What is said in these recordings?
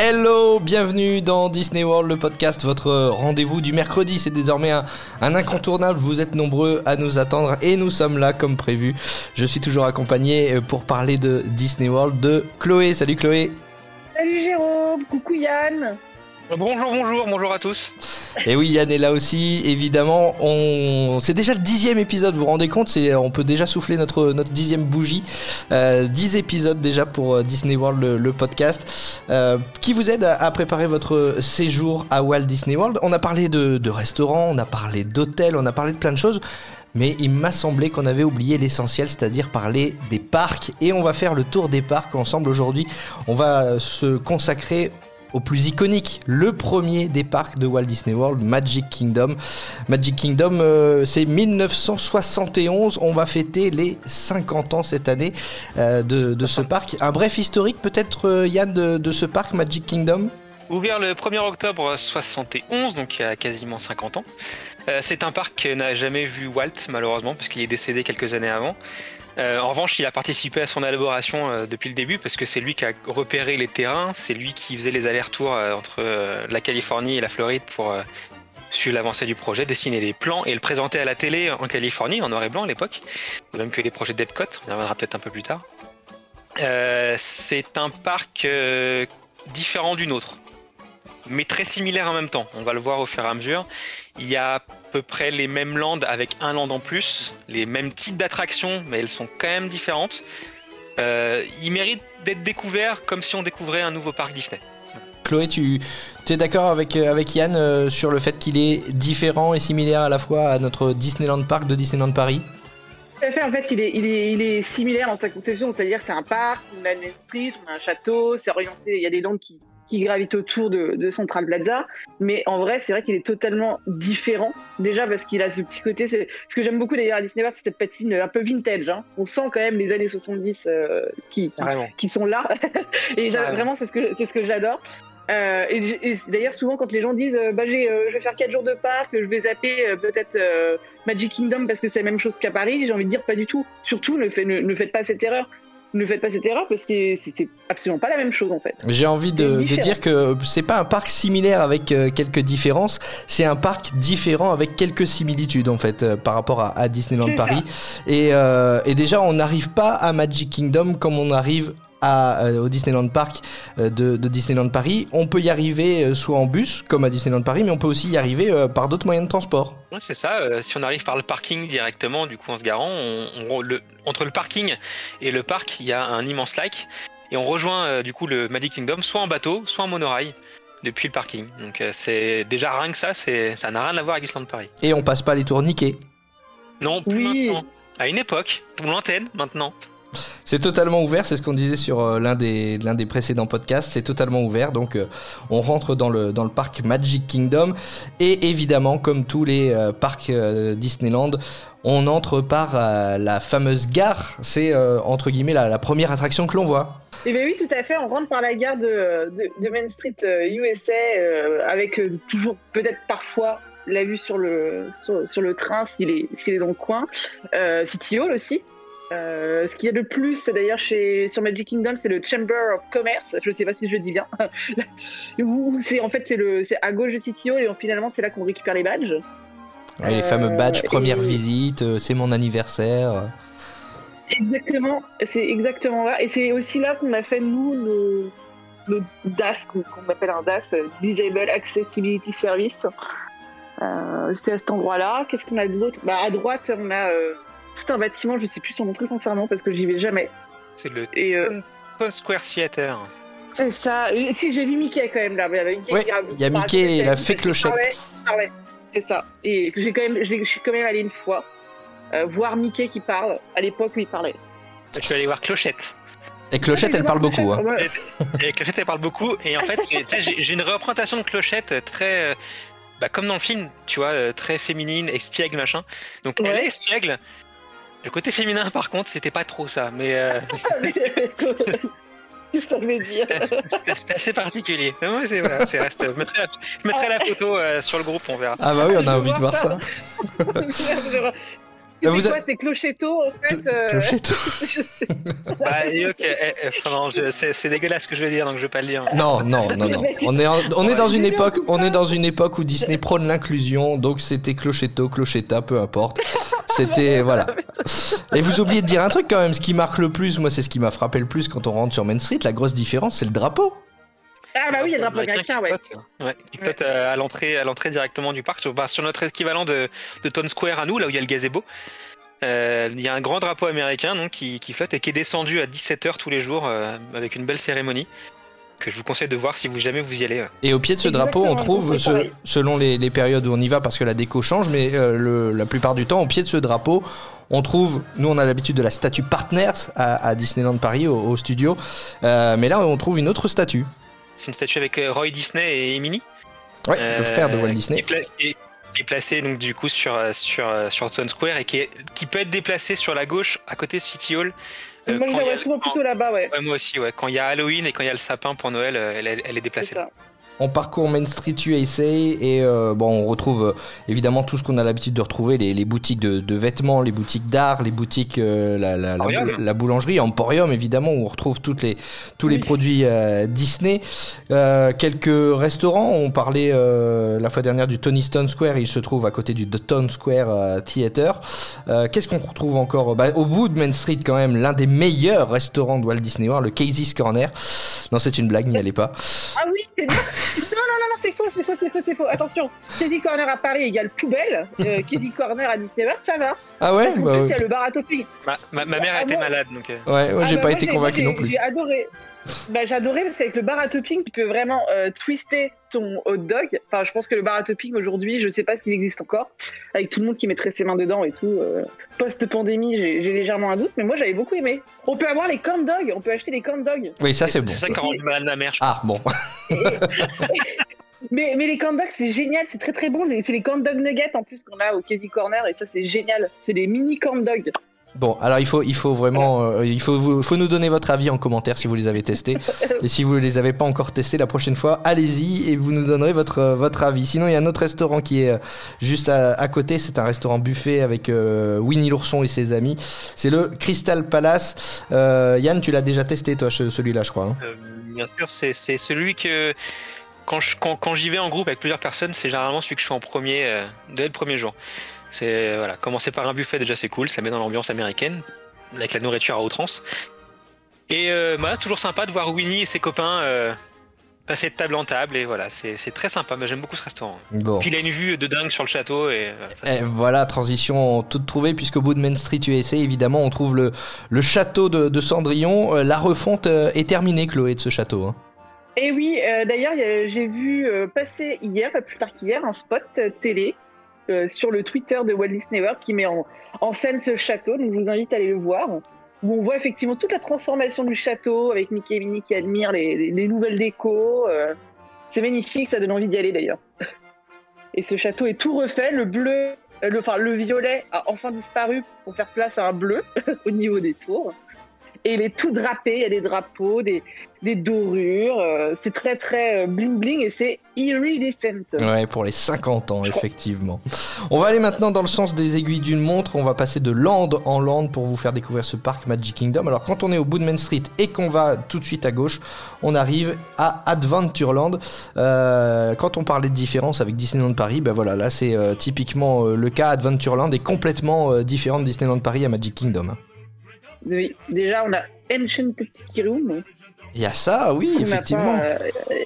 Hello, bienvenue dans Disney World, le podcast, votre rendez-vous du mercredi. C'est désormais un, incontournable. Vous êtes nombreux à nous attendre et nous sommes là comme prévu. Je suis toujours accompagné euh, pour parler de Disney World de Chloé. Salut Chloé. Salut Jérôme, coucou Yann. Bonjour, bonjour, bonjour à tous. Et oui, Yann est là aussi, évidemment. C'est déjà le dixième épisode, vous vous rendez compte On peut déjà souffler notre, dixième bougie. Euh, dix épisodes déjà pour euh, Disney World, le, podcast, euh, qui vous aide à, préparer votre séjour à Walt Disney World? On a parlé de restaurants, on a parlé d'hôtels, on a parlé de plein de choses. Mais il m'a semblé qu'on avait oublié l'essentiel, c'est-à-dire parler des parcs. Et on va faire le tour des parcs ensemble aujourd'hui. On va se consacrer au plus iconique, le premier des parcs de Walt Disney World, Magic Kingdom. Magic Kingdom, euh, c'est 1971. On va fêter les 50 ans cette année euh, de, ce parc. Un bref historique, peut-être, euh, Yann, de, de, ce parc Magic Kingdom? Ouvert le 1er octobre 71, donc il y a quasiment 50 ans. c'est un parc qui n'a jamais vu Walt, malheureusement, puisqu'il est décédé quelques années avant. Euh, en revanche, il a participé à son élaboration euh, depuis le début parce que c'est lui qui a repéré les terrains, c'est lui qui faisait les allers-retours euh, entre la Californie et la Floride pour suivre l'avancée du projet, dessiner les plans et le présenter à la télé en Californie, en noir et blanc à l'époque, même que les projets d'Epcot, on y reviendra peut-être un peu plus tard. c'est un parc différent du nôtre, mais très similaire en même temps. On va le voir au fur et à mesure. Il y a à peu près les mêmes landes avec un land en plus, les mêmes types d'attractions, mais elles sont quand même différentes. Euh, il mérite d'être découvert comme si on découvrait un nouveau parc Disney. Chloé, tu es d'accord avec, avec Yann euh, sur le fait qu'il est différent et similaire à la fois à notre Disneyland Park de Disneyland Paris? Tout à fait, en fait, il est, il est, il est similaire dans sa conception, c'est-à-dire c'est un parc, on a une Street, on a un château, c'est orienté, il y a des landes qui, qui gravite autour de, de, Central Plaza. Mais en vrai, c'est vrai qu'il est totalement différent. Déjà parce qu'il a ce petit côté. Ce que j'aime beaucoup d'ailleurs à Disney World, c'est cette patine un peu vintage. Hein. On sent quand même les années 70 euh, qui, qui, qui, sont là. et vraiment, c'est ce que, c'est ce que j'adore. Euh, et, et d'ailleurs, souvent, quand les gens disent euh, bah, j'ai, euh, je vais faire 4 jours de parc, je vais zapper euh, peut-être euh, Magic Kingdom parce que c'est la même chose qu'à Paris, j'ai envie de dire pas du tout. Surtout, ne, fait, ne, ne faites pas cette erreur ne faites pas cette erreur parce que c'était absolument pas la même chose en fait. J'ai envie de, de, dire que c'est pas un parc similaire avec euh, quelques différences, c'est un parc différent avec quelques similitudes en fait euh, par rapport à, à Disneyland Paris. Et, euh, et, déjà on n'arrive pas à Magic Kingdom comme on arrive à, euh, au Disneyland Park euh, de, de, Disneyland Paris. On peut y arriver euh, soit en bus, comme à Disneyland Paris, mais on peut aussi y arriver par d'autres moyens de transport. Ouais, c'est ça. si on arrive par le parking directement, du coup en se garant, on, on, le, entre le parking et le parc, il y a un immense lac. Et on rejoint du coup le Magic Kingdom soit en bateau, soit en monorail depuis le parking. Donc c'est déjà rien que ça, c'est ça n'a rien à voir avec Disneyland Paris. Et on passe pas les tourniquets. Non, plus oui. maintenant. À une époque, pour l'antenne maintenant. C'est totalement ouvert, c'est ce qu'on disait sur euh, l'un des, précédents podcasts, c'est totalement ouvert, donc euh, on rentre dans le, parc Magic Kingdom, et évidemment, comme tous les euh, parcs Disneyland, on entre par la fameuse gare, c'est entre guillemets la, première attraction que l'on voit. Eh bien oui, tout à fait, on rentre par la gare de, Main Street USA, avec toujours peut-être parfois la vue sur le, train s'il est dans le coin, City Hall aussi. Euh, ce qu'il y a de plus d'ailleurs chez sur Magic Kingdom, c'est le Chamber of Commerce. Je sais pas si je dis bien. c'est en fait c'est le c'est à gauche de Hall et finalement c'est là qu'on récupère les badges. Ouais, les euh, fameux badges première et... visite, euh, c'est mon anniversaire. Exactement, c'est exactement là et c'est aussi là qu'on a fait nous nos, nos DAS qu'on appelle un DAS Disable Accessibility Service. Euh, c'est à cet endroit-là. Qu'est-ce qu'on a d'autre? Bah, À droite, on a euh, tout un bâtiment, je sais plus son nom très sincèrement parce que j'y vais jamais. C'est le et, euh... Square Theater. C'est ça. Si j'ai vu Mickey quand même là. Mickey ouais, il y a Mickey et la fée clochette. C'est ça. Et j'ai quand même, je suis quand même allé une fois euh, voir Mickey qui parle à l'époque où il parlait. Je suis allé voir Clochette. Et Clochette, elle parle beaucoup. Hein. Et, et, Clochette, elle parle beaucoup. Et en fait, j'ai une représentation de Clochette très. Bah, comme dans le film, tu vois, très féminine, espiègle, machin. Donc ouais. elle est espiègle, Le côté féminin, par contre, c'était pas trop ça, mais euh, Qu'est-ce que ça veut dire c'était c'était- c'était assez particulier. C'est voilà, c'est reste. Je mettrai la, je mettrai la photo euh, sur le groupe, on verra. Ah bah oui, on a envie de voir ça. C'était vous quoi a- Clochetto en fait euh, Clochetto. Bah, et ok, eh, eh, c'est c'est dégueulasse ce que je vais dire, donc je vais pas le dire. Non, non, non, non. On est, en- on est dans une époque, on est dans une époque où Disney prône l'inclusion, donc c'était Clochetto, Clochetta, peu importe. C'était voilà. Et vous oubliez de dire un truc quand même. Ce qui marque le plus, moi, c'est ce qui m'a frappé le plus quand on rentre sur Main Street. La grosse différence, c'est le drapeau. Ah bah oui, il y a le drapeau américain, ouais. qui flotte, ouais, qui flotte, euh, à l'entrée, à l'entrée directement du parc, sur, bah, sur notre équivalent de, de Town Square à nous, là où il y a le gazebo. Euh, Il y a un grand drapeau américain donc, qui, qui flotte et qui est descendu à 17h tous les jours euh, avec une belle cérémonie que je vous conseille de voir si vous jamais vous y allez. ouais. Et au pied de ce drapeau, on trouve, ce- selon les, les périodes où on y va, parce que la déco change, mais euh, le- la plupart du temps, au pied de ce drapeau, on trouve, nous on a l'habitude de la statue Partners à, à Disneyland Paris, au, au studio, Euh, mais là on trouve une autre statue. C'est une statue avec euh, Roy Disney et Minnie. Ouais, Euh, le frère de Walt Disney. Qui est, pla- qui est- qui est placé donc du coup sur euh, sur euh, sur Town Square et qui est qui peut être déplacé sur la gauche à côté de City Hall. Euh, Moi je la vois souvent plutôt là-bas, ouais. ouais, moi aussi, ouais. Quand il y a Halloween et quand il y a le sapin pour Noël, euh, elle, elle- elle est C'est déplacée. ça. On parcourt Main Street USA et euh, bon, on retrouve euh, évidemment tout ce qu'on a l'habitude de retrouver les, les boutiques de, de vêtements, les boutiques d'art, les boutiques, euh, la, la, la, la boulangerie, Emporium évidemment où on retrouve toutes les, tous les produits euh, Disney. Euh, quelques restaurants, on parlait euh, la fois dernière du Tony Stone Square, il se trouve à côté du The Town Square Theater. Euh, Qu'est-ce qu'on retrouve encore? Bah, Au bout de Main Street quand même, l'un des meilleurs restaurants de Walt Disney World, le Casey's Corner. Non, c'est une blague, n'y allez pas. Ah oui, c'est non, non, non, non, c'est faux, c'est faux, c'est faux, c'est faux. Attention, Casey Corner à Paris égale poubelle. Euh, Casey Corner à Disneyland, ça va. Ah ouais, En bah, plus, ouais. il y a le bar à topping. Ma, ma, ma mère Ah, était moi- malade donc. euh, Ouais, ouais, Ah j'ai bah, pas moi, été convaincu non plus. J'ai adoré. Bah, adoré parce qu'avec le bar à topping, tu peux vraiment euh, twister ton hot dog. Enfin, je pense que le bar à topping aujourd'hui, je sais pas s'il existe encore, avec tout le monde qui mettrait ses mains dedans et tout. euh, Post-pandémie, j'ai légèrement un doute, mais moi j'avais beaucoup aimé. On peut avoir les corn dogs, on peut acheter les corn dogs. Oui, ça c'est c'est bon. ça qui a rendu malade ma mère. je Ah bon. Mais, mais les corn dogs, c'est génial, c'est très très bon. C'est les corn dog nuggets en plus qu'on a au Casey Corner et ça c'est génial. C'est les mini corn dogs. Bon, alors il faut, il faut vraiment, euh, il faut, vous- faut nous donner votre avis en commentaire si vous les avez testés. et si vous les avez pas encore testés, la prochaine fois, allez-y et vous nous donnerez votre, euh, votre avis. Sinon, il y a un autre restaurant qui est euh, juste à, à côté. C'est un restaurant buffet avec euh, Winnie l'ourson et ses amis. C'est le Crystal Palace. Euh, Yann, tu l'as déjà testé toi, ce- celui-là, je crois. hein? Euh, bien sûr, c'est c'est celui que quand je- quand, quand j'y vais en groupe avec plusieurs personnes, c'est généralement celui que je fais en premier euh, dès le premier jour. C'est voilà, commencer par un buffet déjà c'est cool, ça met dans l'ambiance américaine avec la nourriture à outrance. Et euh, bah, toujours sympa de voir Winnie et ses copains euh, passer de table en table et voilà, c'est c'est très sympa. Moi j'aime beaucoup ce restaurant. Bon. Puis il a une vue de dingue sur le château et euh, ça, c'est- Et voilà, transition toute trouvée, puisqu'au bout de Main Street USA, évidemment, on trouve le, le château de, de Cendrillon. Euh, La refonte est terminée, Chloé, de ce château. hein. Et oui, euh, d'ailleurs, j'ai vu euh, passer hier, pas plus tard qu'hier, un spot euh, télé euh, sur le Twitter de Walt Disney World qui met en, scène ce château. Donc, je vous invite à aller le voir. Où on voit effectivement toute la transformation du château avec Mickey et Minnie qui admirent les, les- les nouvelles décos. euh. c'est magnifique, ça donne envie d'y aller d'ailleurs. Et ce château est tout refait. Le bleu, euh, enfin le violet a enfin disparu pour faire place à un bleu au niveau des tours. Et il est tout drapé, il y a des drapeaux, des, dorures. euh, c'est très très euh, bling bling et c'est iridescent. Ouais, pour les 50 ans, effectivement. On va aller maintenant dans le sens des aiguilles d'une montre. On va passer de land en land pour vous faire découvrir ce parc Magic Kingdom. Alors, quand on est au bout de Main Street et qu'on va tout de suite à gauche, on arrive à Adventureland. Euh, quand on parlait de différence avec Disneyland Paris, ben voilà, là c'est typiquement le cas. Adventureland est complètement différent de Disneyland Paris à Magic Kingdom. Oui, déjà on a Enchanted Tiki Room Il y a ça, oui, qu'on n'a effectivement. pas, euh,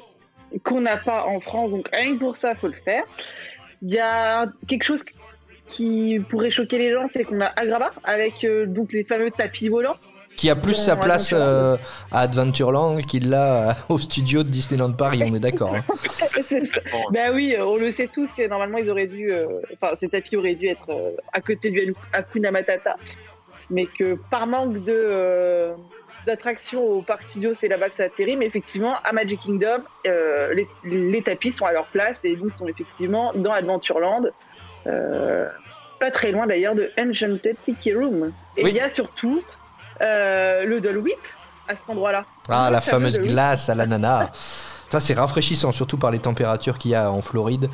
qu'on n'a pas en France, donc rien que pour ça faut le faire. Il y a quelque chose qui pourrait choquer les gens, c'est qu'on a Agrabah avec euh, donc les fameux tapis volants. Qui a plus sa place euh, à Adventureland qu'il l'a euh, au studio de Disneyland Paris, on est d'accord. hein. C'est ça. Bah oui, on le sait tous que normalement ils auraient dû, euh, enfin ces tapis auraient dû être euh, à côté du Hakuna Matata, mais que par manque de euh, d'attraction au parc studio, c'est là-bas que ça atterrit. Mais effectivement, à Magic Kingdom, euh, les, les tapis sont à leur place et donc sont effectivement dans Adventureland. Euh, pas très loin d'ailleurs de Enchanted Tiki Room. Et Oui. il y a surtout le Doll Whip à cet endroit-là. Ah, la fameuse glace à l'ananas. Ça, c'est rafraîchissant, surtout par les températures qu'il y a en Floride.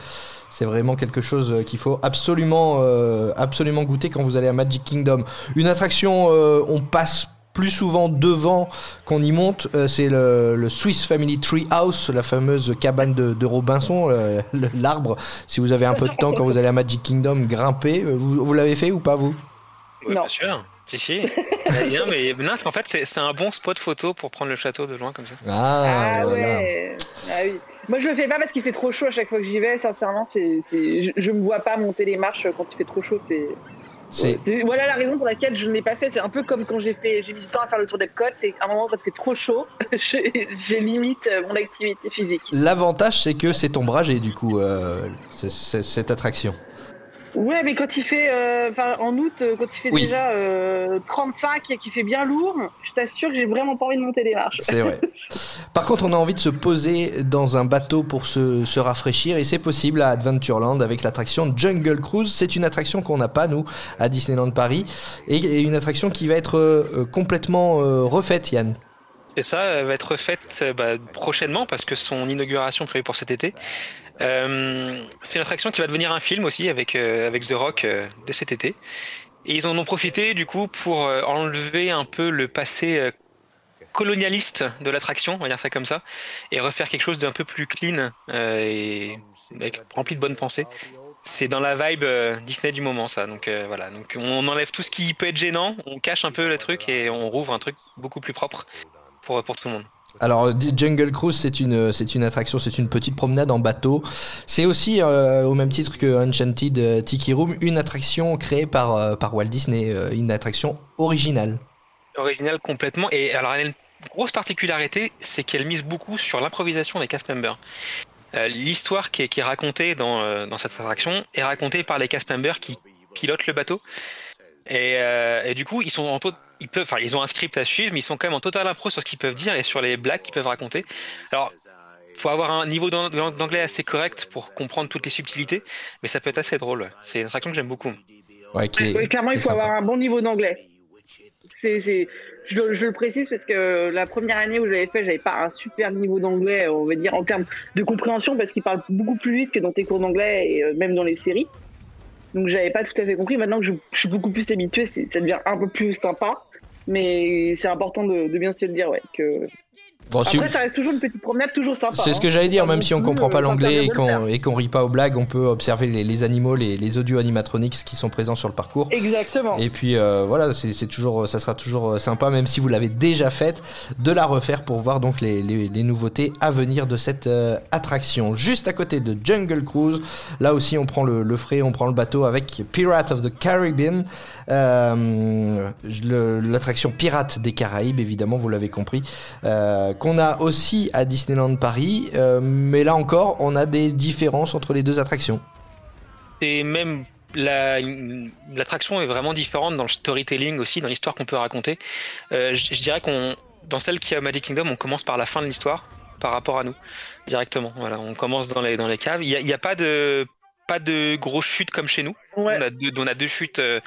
C'est vraiment quelque chose euh, qu'il faut absolument, euh, absolument goûter quand vous allez à Magic Kingdom. Une attraction, euh, on passe plus souvent devant qu'on y monte, euh, c'est le, le Swiss Family Tree House, la fameuse cabane de, de Robinson, euh, l'arbre. Si vous avez un peu de temps quand vous allez à Magic Kingdom, grimper. Euh, Vous, vous l'avez fait ou pas, vous? Ouais, Non. bien sûr. Si, si. Non, mais non, parce qu'en fait, c'est c'est un bon spot photo pour prendre le château de loin comme ça. Ah, Ah, voilà. ouais. Ah oui. Moi, je le fais pas parce qu'il fait trop chaud à chaque fois que j'y vais. Sincèrement, c'est, c'est, je, je me vois pas monter les marches quand il fait trop chaud. C'est, C'est c'est- voilà la raison pour laquelle je ne l'ai pas fait. C'est un peu comme quand j'ai fait, j'ai mis du temps à faire le tour d'Epcot. C'est à un moment quand il fait trop chaud, j'ai, limite euh, mon activité physique. L'avantage, c'est que c'est ombragé, du coup, euh, c'est- c'est- cette attraction. Ouais, mais quand il fait, euh, en août, euh, quand il fait Oui. déjà euh, 35 et qu'il fait bien lourd, je t'assure que j'ai vraiment pas envie de monter les marches. C'est vrai. Par contre, on a envie de se poser dans un bateau pour se, se rafraîchir et c'est possible à Adventureland avec l'attraction Jungle Cruise. C'est une attraction qu'on n'a pas, nous, à Disneyland Paris et, et une attraction qui va être euh, complètement euh, refaite, Yann. Et ça euh, va être faite euh, bah, prochainement parce que son inauguration prévue pour cet été. Euh, c'est une attraction qui va devenir un film aussi avec, euh, avec The Rock euh, dès cet été. Et ils en ont profité du coup pour enlever un peu le passé colonialiste de l'attraction, on va dire ça comme ça, et refaire quelque chose d'un peu plus clean et rempli de bonnes pensées. C'est dans la vibe Disney du moment ça. Donc voilà, donc on enlève tout ce qui peut être gênant, on cache un peu le truc et on rouvre un truc beaucoup plus propre pour, pour tout le monde. Alors, D- Jungle Cruise, c'est une, c'est une attraction, c'est une petite promenade en bateau. C'est aussi, euh, au même titre que Enchanted euh, Tiki Room, une attraction créée par, euh, par Walt Disney, euh, une attraction originale. Original complètement. Et alors, elle a une grosse particularité, c'est qu'elle mise beaucoup sur l'improvisation des cast members. Euh, L'histoire qui est, qui est racontée dans, euh, dans cette attraction est racontée par les cast members qui pilotent le bateau. Et, euh, et du coup, ils sont en tot- ils peuvent, enfin, ils ont un script à suivre, mais ils sont quand même en total impro sur ce qu'ils peuvent dire et sur les blagues qu'ils peuvent raconter. Alors, faut avoir un niveau d'an- d'anglais assez correct pour comprendre toutes les subtilités, mais ça peut être assez drôle. C'est une attraction que j'aime beaucoup. Ouais, qui est- Oui, clairement, il faut sympa. avoir un bon niveau d'anglais. C'est, je, le- je le précise parce que la première année où j'avais fait, j'avais pas un super niveau d'anglais, on va dire, en termes de compréhension, parce qu'il parle beaucoup plus vite que dans tes cours d'anglais et euh, même dans les séries. Donc j'avais pas tout à fait compris. Maintenant que je, je suis beaucoup plus habitué, ça devient un peu plus sympa. Mais c'est important de, de bien se le dire, ouais. Que... Bon, si- Après, ça reste toujours une petite promenade, toujours sympa. C'est ce hein. que j'allais dire, même si on comprend pas euh, l'anglais et qu'on et qu'on rit pas aux blagues, on peut observer les, les animaux, les, les audio animatronics qui sont présents sur le parcours. Exactement. Et puis euh, voilà, c'est toujours, ça sera toujours euh, sympa, même si vous l'avez déjà faite, de la refaire pour voir donc les, nouveautés à venir de cette euh, attraction. Juste à côté de Jungle Cruise, là aussi on prend le, le frais, on prend le bateau avec Pirate of the Caribbean, l'attraction Pirate des Caraïbes, évidemment, vous l'avez compris, euh, qu'on a aussi à Disneyland Paris, euh, mais là encore, on a des différences entre les deux attractions. Et même la- l'attraction est vraiment différente dans le storytelling aussi, dans l'histoire qu'on peut raconter. Euh, je, je dirais qu'on, dans celle qui est à Magic Kingdom, on commence par la fin de l'histoire par rapport à nous directement. Voilà, on commence dans les dans les caves. Il n'y a, il y a pas de pas de grosses chutes comme chez nous. Ouais. On a deux, on a deux chutes euh,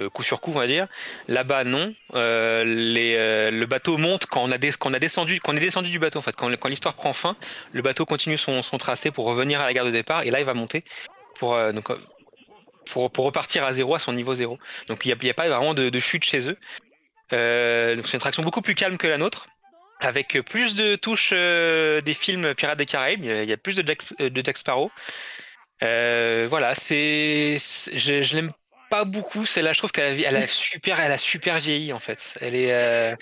euh, coup sur coup, on va dire. Là-bas, non. Euh, euh, le bateau monte quand on a, descendu, quand on est descendu du bateau. En fait, quand, l'histoire prend fin, le bateau continue son, son tracé pour revenir à la gare de départ. Et là, il va monter pour, repartir à zéro, à son niveau zéro. Donc, il n'y a, pas vraiment de, de chute chez eux. Donc, c'est une traction beaucoup plus calme que la nôtre. Avec plus de touches des films Pirates des Caraïbes, il y a- plus de Jack, de Jack Sparrow. Voilà, c'est, je l'aime pas beaucoup. Celle-là, je trouve qu'elle a, vie- elle a super, elle a super vieilli en fait. Elle est, euh,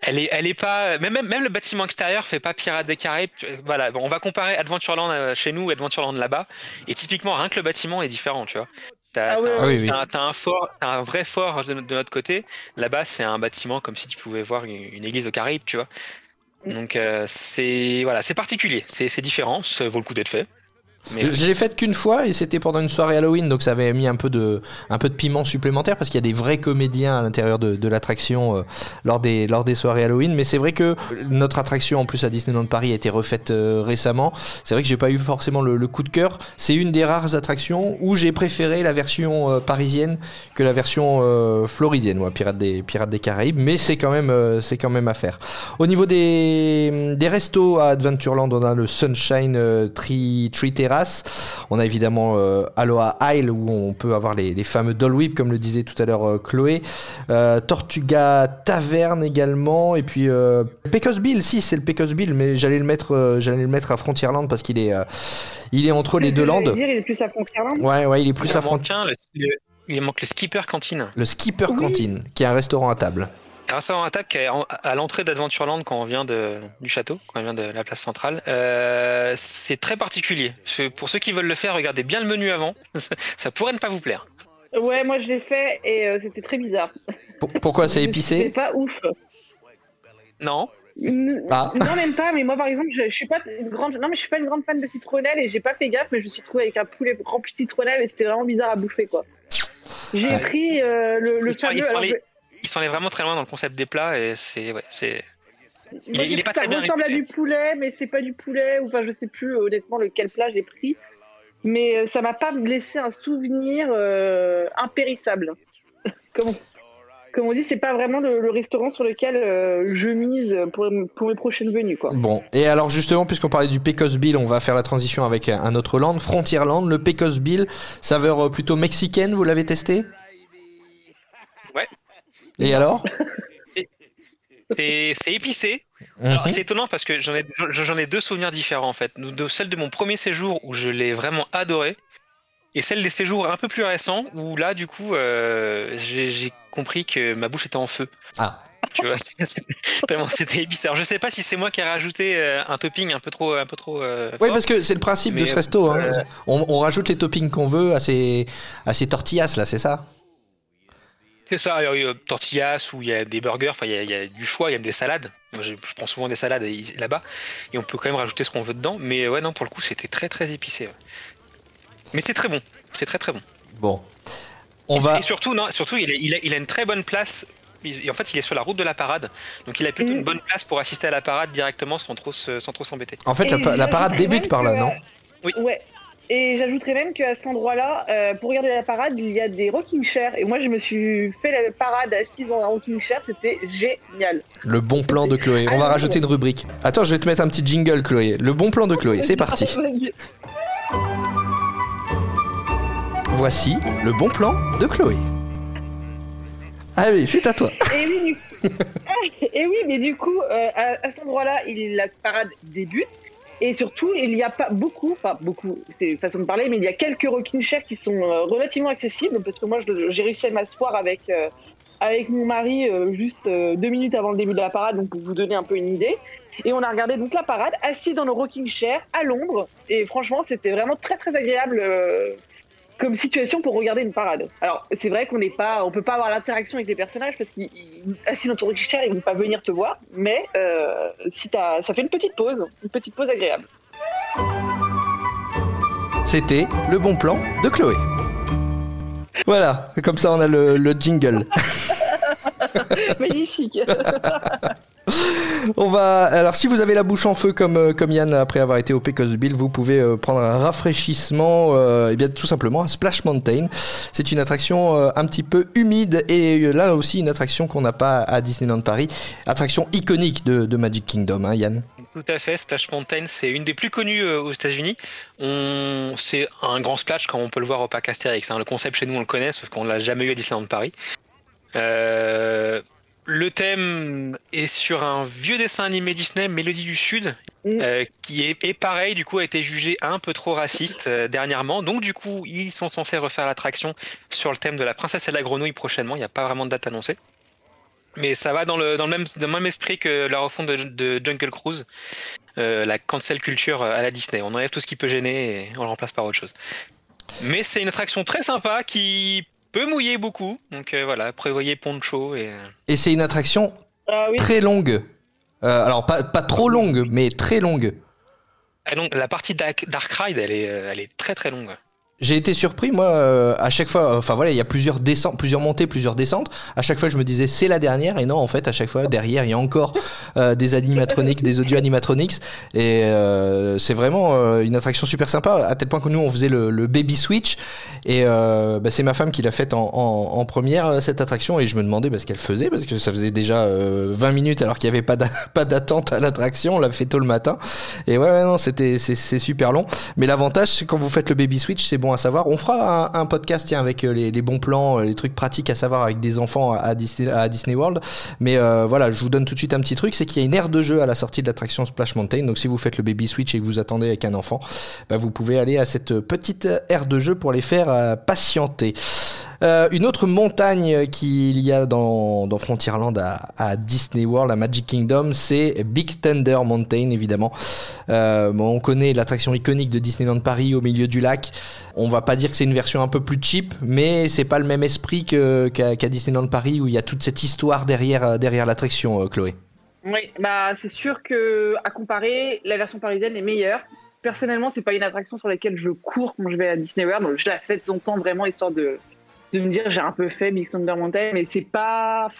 elle est, elle est pas. Même, même, même le bâtiment extérieur fait pas Pirates des Caraïbes. Euh, Voilà, bon, on va comparer Adventureland euh, chez nous et Adventureland là-bas. Et typiquement, rien que le bâtiment est différent, tu vois. T'as, Ah un, oui, oui. t'as- t'as un fort, t'as un vrai fort de, de notre côté. Là-bas, c'est un bâtiment comme si tu pouvais voir une, une église de Caraïbes, tu vois. Donc euh, c'est voilà, c'est particulier, c'est différent, ça vaut le coup d'être fait. Mais Je l'ai faite qu'une fois et c'était pendant une soirée Halloween, donc ça avait mis un peu de, un peu de piment supplémentaire parce qu'il y a des vrais comédiens à l'intérieur de, de l'attraction euh, lors, des, lors des soirées Halloween. Mais c'est vrai que notre attraction en plus à Disneyland Paris a été refaite euh, récemment. C'est vrai que j'ai pas eu forcément le, le coup de cœur. C'est une des rares attractions où j'ai préféré la version euh, parisienne que la version floridienne, ouais, Pirates des, Pirates des Caraïbes. Mais c'est quand même, c'est quand même à faire. Au niveau des, des restos à Adventureland, on a le Sunshine Tree, Tree Terrace. On a évidemment euh, Aloha Isle où on peut avoir les, les fameux Doll Whip, comme le disait tout à l'heure euh, Chloé. Euh, Tortuga Taverne également. Et puis euh, Pecos Bill, si c'est le Pecos Bill, mais j'allais le mettre, euh, j'allais le mettre à Frontierland parce qu'il est, euh, il est entre les deux landes. dire, il est plus à Frontierland. Ouais, ouais, il est plus à Front- manque un, le- le- il manque le skipper cantine. le Skipper Oui. Cantine, qui est un restaurant à table. Table qui est en- à l'entrée d'Adventureland quand on vient de, du château, quand on vient de la place centrale. Euh, c'est très particulier. Pour ceux qui veulent le faire, regardez bien le menu avant. Ça pourrait ne pas vous plaire. Ouais, moi je l'ai fait et euh, c'était très bizarre. Pour- pourquoi c'est C'est épicé pas ouf. Non N- Ah. Non, même pas, mais moi par exemple, je, je suis pas une grande, non, mais je suis pas une grande fan de citronnelle et j'ai pas fait gaffe, mais je me suis trouvée avec un poulet rempli de citronnelle et c'était vraiment bizarre à bouffer quoi. J'ai Ouais. pris euh, le, le fameux. Ils sont allés vraiment très loin dans le concept des plats et c'est. Ouais, c'est. Il est- il est pas pris, très ça bien ressemble à du poulet, mais c'est pas du poulet, ou enfin je sais plus honnêtement lequel plat j'ai pris. Mais euh, ça m'a pas laissé un souvenir euh, impérissable. comme, on, comme on dit, c'est pas vraiment le, le restaurant sur lequel euh, je mise pour, pour mes prochaines venues quoi. Bon, et alors justement, puisqu'on parlait du Pecos Bill, on va faire la transition avec un autre land, Frontierland, le Pecos Bill, saveur plutôt mexicaine, vous l'avez testé? Et alors C'est épicé. Mhm. C'est étonnant parce que j'en ai, j'en ai deux souvenirs différents en fait. De- Celle de mon premier séjour où je l'ai vraiment adoré, et celle des séjours un peu plus récents où là, du coup, euh, j'ai compris que ma bouche était en feu. Ah. Tu vois, tellement c'était épicé. Alors je sais pas si c'est moi qui ai rajouté euh, un topping un peu trop, un peu trop. euh, Oui, parce que c'est le principe de Mais, ce resto. hein. On, on rajoute les toppings qu'on veut à ces, à ces tortillas là, c'est ça? C'est ça, il y a tortillas où il y a des burgers, enfin il y, a- il y a du choix, il y a des salades. Moi je, je prends souvent des salades là-bas et on peut quand même rajouter ce qu'on veut dedans. Mais ouais, non, pour le coup, c'était très très épicé. Mais c'est très bon, c'est très très bon. Bon. On et, va. et surtout, non, surtout il, est- il a, il a une très bonne place. En fait, il est sur la route de la parade, donc il a plutôt Mm. une bonne place pour assister à la parade directement sans trop se- sans trop s'embêter. En fait, la, parade débute par là, non? Oui. Ouais. Et j'ajouterais même qu'à cet endroit-là, euh, pour regarder la parade, il y a des rocking chairs. Et moi, je me suis fait la parade assise dans un rocking chair. C'était génial. Le bon plan de Chloé. On va Ah, rajouter une rubrique. Attends, je vais te mettre un petit jingle, Chloé. Le bon plan de Chloé. C'est parti. Voici le bon plan de Chloé. Allez, c'est à toi. Et oui, du... et oui, mais du coup, euh, à, à cet endroit-là, la parade débute. Et surtout, il n'y a pas beaucoup, enfin beaucoup, c'est une façon de parler, mais il y a quelques rocking chairs qui sont euh, relativement accessibles parce que moi, j'ai réussi à m'asseoir avec, euh, avec mon mari euh, juste euh, deux minutes avant le début de la parade, donc pour vous donner un peu une idée. Et on a regardé donc la parade assis dans nos rocking chairs à l'ombre. Et franchement, c'était vraiment très très agréable euh, comme situation pour regarder une parade. Alors c'est vrai qu'on n'est pas, on peut pas avoir l'interaction avec les personnages parce qu'ils ils- assis dans ton chair, ils vont pas venir te voir. Mais euh, si t'as, ça fait une petite pause, une petite pause agréable. C'était le bon plan de Chloé. Voilà, comme ça on a le, le jingle. Magnifique. On va. Alors, si vous avez la bouche en feu comme, euh, comme Yann après avoir été au Pecos Bill, vous pouvez euh, prendre un rafraîchissement, euh, et bien tout simplement à Splash Mountain. C'est une attraction un petit peu humide et là aussi une attraction qu'on n'a pas à Disneyland Paris. Attraction iconique de, Magic Kingdom, hein, Yann. Tout à fait, Splash Mountain, c'est une des plus connues aux États-Unis. C'est un grand splash quand on peut le voir au parc Astérix. hein. Le concept chez nous, on le connaît, sauf qu'on l'a jamais eu à Disneyland Paris. Le thème est sur un vieux dessin animé Disney, Mélodie du Sud, Mm. euh, qui est, et pareil, du coup, a été jugé un peu trop raciste euh, dernièrement. Donc, du coup, ils sont censés refaire l'attraction sur le thème de la princesse et la grenouille prochainement. Il n'y a pas vraiment de date annoncée. Mais ça va dans le, dans le, même, dans le même esprit que la refonte de, de Jungle Cruise, euh, la cancel culture à la Disney. On enlève tout ce qui peut gêner et on le remplace par autre chose. Mais c'est une attraction très sympa qui peut mouiller beaucoup. Donc euh, voilà, prévoyez poncho et. euh, Et c'est une attraction Ah oui. très longue. Euh, alors, pas, pas trop longue, mais très longue. Ah non, la partie Dark, Dark Ride, elle est, elle est très très longue. J'ai été surpris, moi, euh, à chaque fois. Enfin voilà, il y a plusieurs descentes, plusieurs montées, plusieurs descentes. À chaque fois, je me disais c'est la dernière, et non, en fait, à chaque fois derrière, il y a encore euh, des animatronics, des audio animatronics, et euh, c'est vraiment euh, une attraction super sympa. À tel point que nous, on faisait le, le baby switch, et euh, bah, c'est ma femme qui l'a faite en, en, en première euh, cette attraction, et je me demandais bah, ce qu'elle faisait parce que ça faisait déjà euh, 20 minutes alors qu'il n'y avait pas d'a- pas d'attente à l'attraction. On l'a fait tôt le matin, et ouais, ouais non, c'était super long. Mais l'avantage, c'est quand vous faites le baby switch, c'est à savoir. On fera un, podcast avec euh, les, bons plans, euh, les trucs pratiques à savoir avec des enfants à, Disney, à Disney World. Mais euh, voilà, je vous donne tout de suite un petit truc, c'est qu'il y a une aire de jeu à la sortie de l'attraction Splash Mountain. Donc si vous faites le baby switch et que vous attendez avec un enfant, bah, vous pouvez aller à cette petite aire de jeu pour les faire patienter. Euh, une autre montagne qu'il y a dans, Frontierland à, Disney World, à Magic Kingdom, c'est Big Thunder Mountain, évidemment. Euh, on connaît l'attraction iconique de Disneyland Paris au milieu du lac. On va pas dire que c'est une version un peu plus cheap, mais c'est pas le même esprit qu'à qu'à Disneyland Paris où il y a toute cette histoire derrière, derrière l'attraction, euh, Chloé. Oui, bah c'est sûr que à comparer, la version parisienne est meilleure. Personnellement, c'est pas une attraction sur laquelle je cours quand je vais à Disney World. Donc je la fais de vraiment histoire de, de me dire j'ai un peu fait Big Thunder Mountain, mais c'est pas.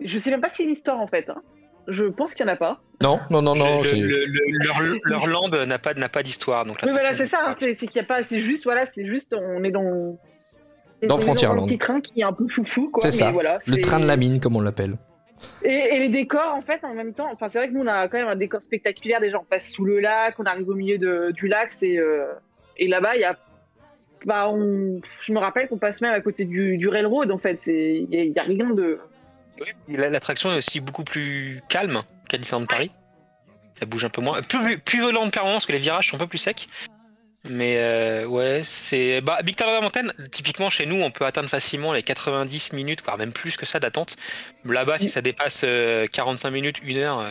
Je sais même pas s'il y a une histoire en fait. hein. Je pense qu'il y en a pas. Non, non, non, non. Le- c'est- le- le- leur, leur land n'a pas, n'a pas d'histoire. Donc Oui, voilà, c'est ça. C'est qu'il y a pas. C'est juste, voilà, c'est juste, on est dans. Dans Frontierland. un petit train qui est un peu foufou, quoi. C'est ça, Voilà, Le train de la mine, comme on l'appelle. Et, et les décors, en fait, en même temps, enfin, c'est vrai que nous, on a quand même un décor spectaculaire. Déjà, on passe sous le lac, on arrive au milieu de- du lac, c'est euh, et là-bas, il y a, bah, on, je me rappelle qu'on passe même à côté du, du railroad. En fait, c'est, il y, a- rien de. Oui, la- L'attraction est aussi beaucoup plus calme qu'à Disneyland Paris. Elle bouge un peu moins. Plus, plus violente par moment parce que les virages sont un peu plus secs. Mais euh, ouais, c'est. Bah, Big Thunder Mountain, typiquement chez nous, on peut atteindre facilement les 90 minutes, voire même plus que ça d'attente. Là-bas, si ça dépasse euh, 45 minutes, 1 heure, euh,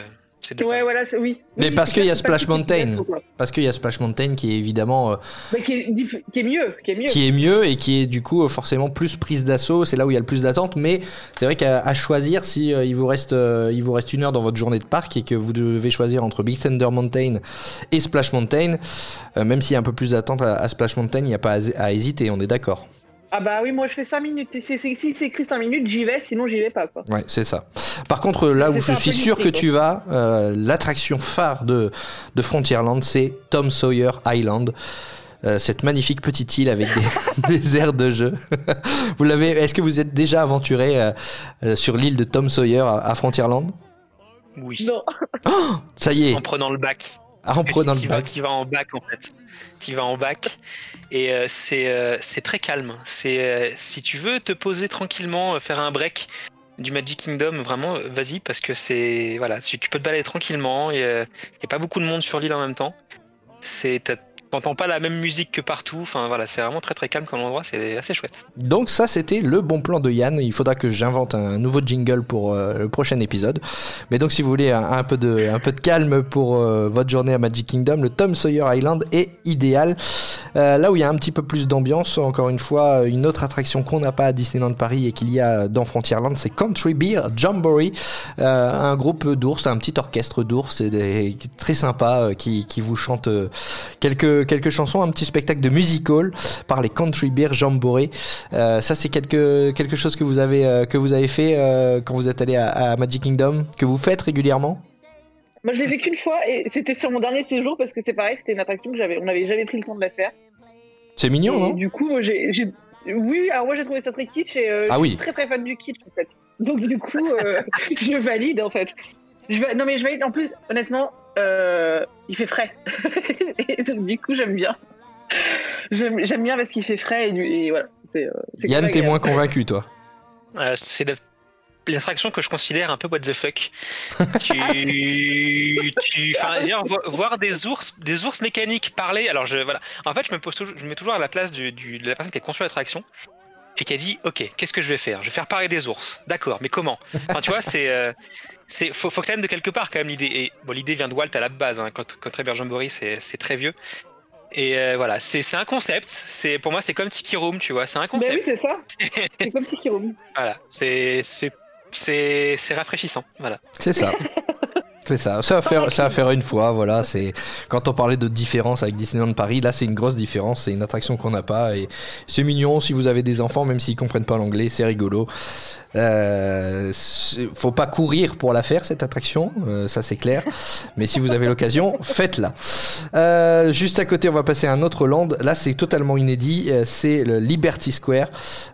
Ouais, pas mal. voilà, c'est oui. Mais Oui, parce qu'il y a Splash Mountain. Parce qu'il y a Splash Mountain qui est évidemment euh, Mais qui est, diff- qui est mieux, qui est mieux. qui est mieux et qui est du coup euh, forcément plus prise d'assaut. C'est là où il y a le plus d'attente. Mais c'est vrai qu'à à choisir, si euh, il vous reste euh, il vous reste une heure dans votre journée de parc et que vous devez choisir entre Big Thunder Mountain et Splash Mountain, euh, même s'il y a un peu plus d'attente à, à Splash Mountain, il n'y a pas à, à hésiter. On est d'accord. Ah bah oui, moi je fais 5 minutes. Si c'est écrit 5 minutes, j'y vais, sinon j'y vais pas. Quoi. Ouais, c'est ça. Par contre, là où je suis sûr que tu vas, euh, l'attraction phare de, de Frontierland, c'est Tom Sawyer Island. Euh, cette magnifique petite île avec des, des aires de jeu. vous l'avez Est-ce que vous êtes déjà aventuré euh, euh, sur l'île de Tom Sawyer à, à Frontierland? Oui. Non. Ça y est, En prenant le bac. En prenant tu le vas, bac. tu vas en bac en fait. Tu vas en bac et euh, c'est euh, c'est très calme. C'est euh, si tu veux te poser tranquillement, faire un break du Magic Kingdom, vraiment, vas-y parce que c'est voilà, si tu peux te balader tranquillement. Il n'y a pas beaucoup de monde sur l'île en même temps. C'est t'entends pas la même musique que partout. Enfin voilà, c'est vraiment très très calme comme endroit. C'est assez chouette. Donc ça, c'était le bon plan de Yann. Il faudra que j'invente un nouveau jingle pour euh, le prochain épisode. Mais donc, si vous voulez un, peu, de, un peu de calme pour euh, votre journée à Magic Kingdom, le Tom Sawyer Island est idéal. Euh, là où il y a un petit peu plus d'ambiance, encore une fois, une autre attraction qu'on n'a pas à Disneyland Paris et qu'il y a dans Frontierland, c'est Country Beer Jamboree, un groupe d'ours, un petit orchestre d'ours, très sympa, qui, qui vous chante quelques, quelques chansons, un petit spectacle de musical par les Country Beer Jamboree. Euh, ça, c'est quelque, quelque chose que vous avez, euh, que vous avez fait euh, quand vous êtes allé à, à Magic Kingdom, que vous faites régulièrement? Moi je l'ai fait qu'une fois et c'était sur mon dernier séjour parce que c'est pareil, c'était une attraction que j'avais, on n'avait jamais pris le temps de la faire. C'est mignon, et non? du coup, moi, j'ai, j'ai- oui, alors moi j'ai trouvé ça très kitsch et Ah je oui. suis très très fan du kitsch en fait. Donc du coup, je valide en fait. Je va- Non mais je valide. En plus, honnêtement, euh, il fait frais. et donc du coup, j'aime bien. J'aime, bien parce qu'il fait frais et, du- et voilà. C'est, euh, Yann, t'es moins convaincu, toi. Euh, c'est la- l'attraction que je considère un peu what the fuck. tu, tu, enfin, d'ailleurs, vo- voir des ours, des ours mécaniques parler. Alors je, voilà. En fait, je me pose toujours, je me mets toujours à la place du, du- de la personne qui a conçu l'attraction et qui a dit, ok, qu'est-ce que je vais faire? Je vais faire parler des ours. D'accord, mais comment? Enfin, tu vois, c'est, euh, c'est, faut, faut que ça vienne de quelque part quand même l'idée. Et bon, l'idée vient de Walt à la base. Hein, quand, quand Trevor Jamboree, c'est, c'est très vieux. Et euh, voilà, c'est, un concept. C'est, pour moi, c'est comme Tiki Room, tu vois. C'est un Ben oui, concept. c'est ça. C'est comme Tiki Room. Voilà, c'est c'est c'est c'est rafraîchissant. Voilà. C'est ça. C'est ça, ça va faire, ça va faire une fois, voilà. C'est quand on parlait de différence avec Disneyland Paris, là c'est une grosse différence, c'est une attraction qu'on n'a pas et c'est mignon si vous avez des enfants, même s'ils comprennent pas l'anglais, c'est rigolo. Euh, faut pas courir pour la faire cette attraction, euh, ça c'est clair. Mais si vous avez l'occasion, faites-la. Euh, juste à côté, on va passer à un autre land. Là, c'est totalement inédit. euh, C'est le Liberty Square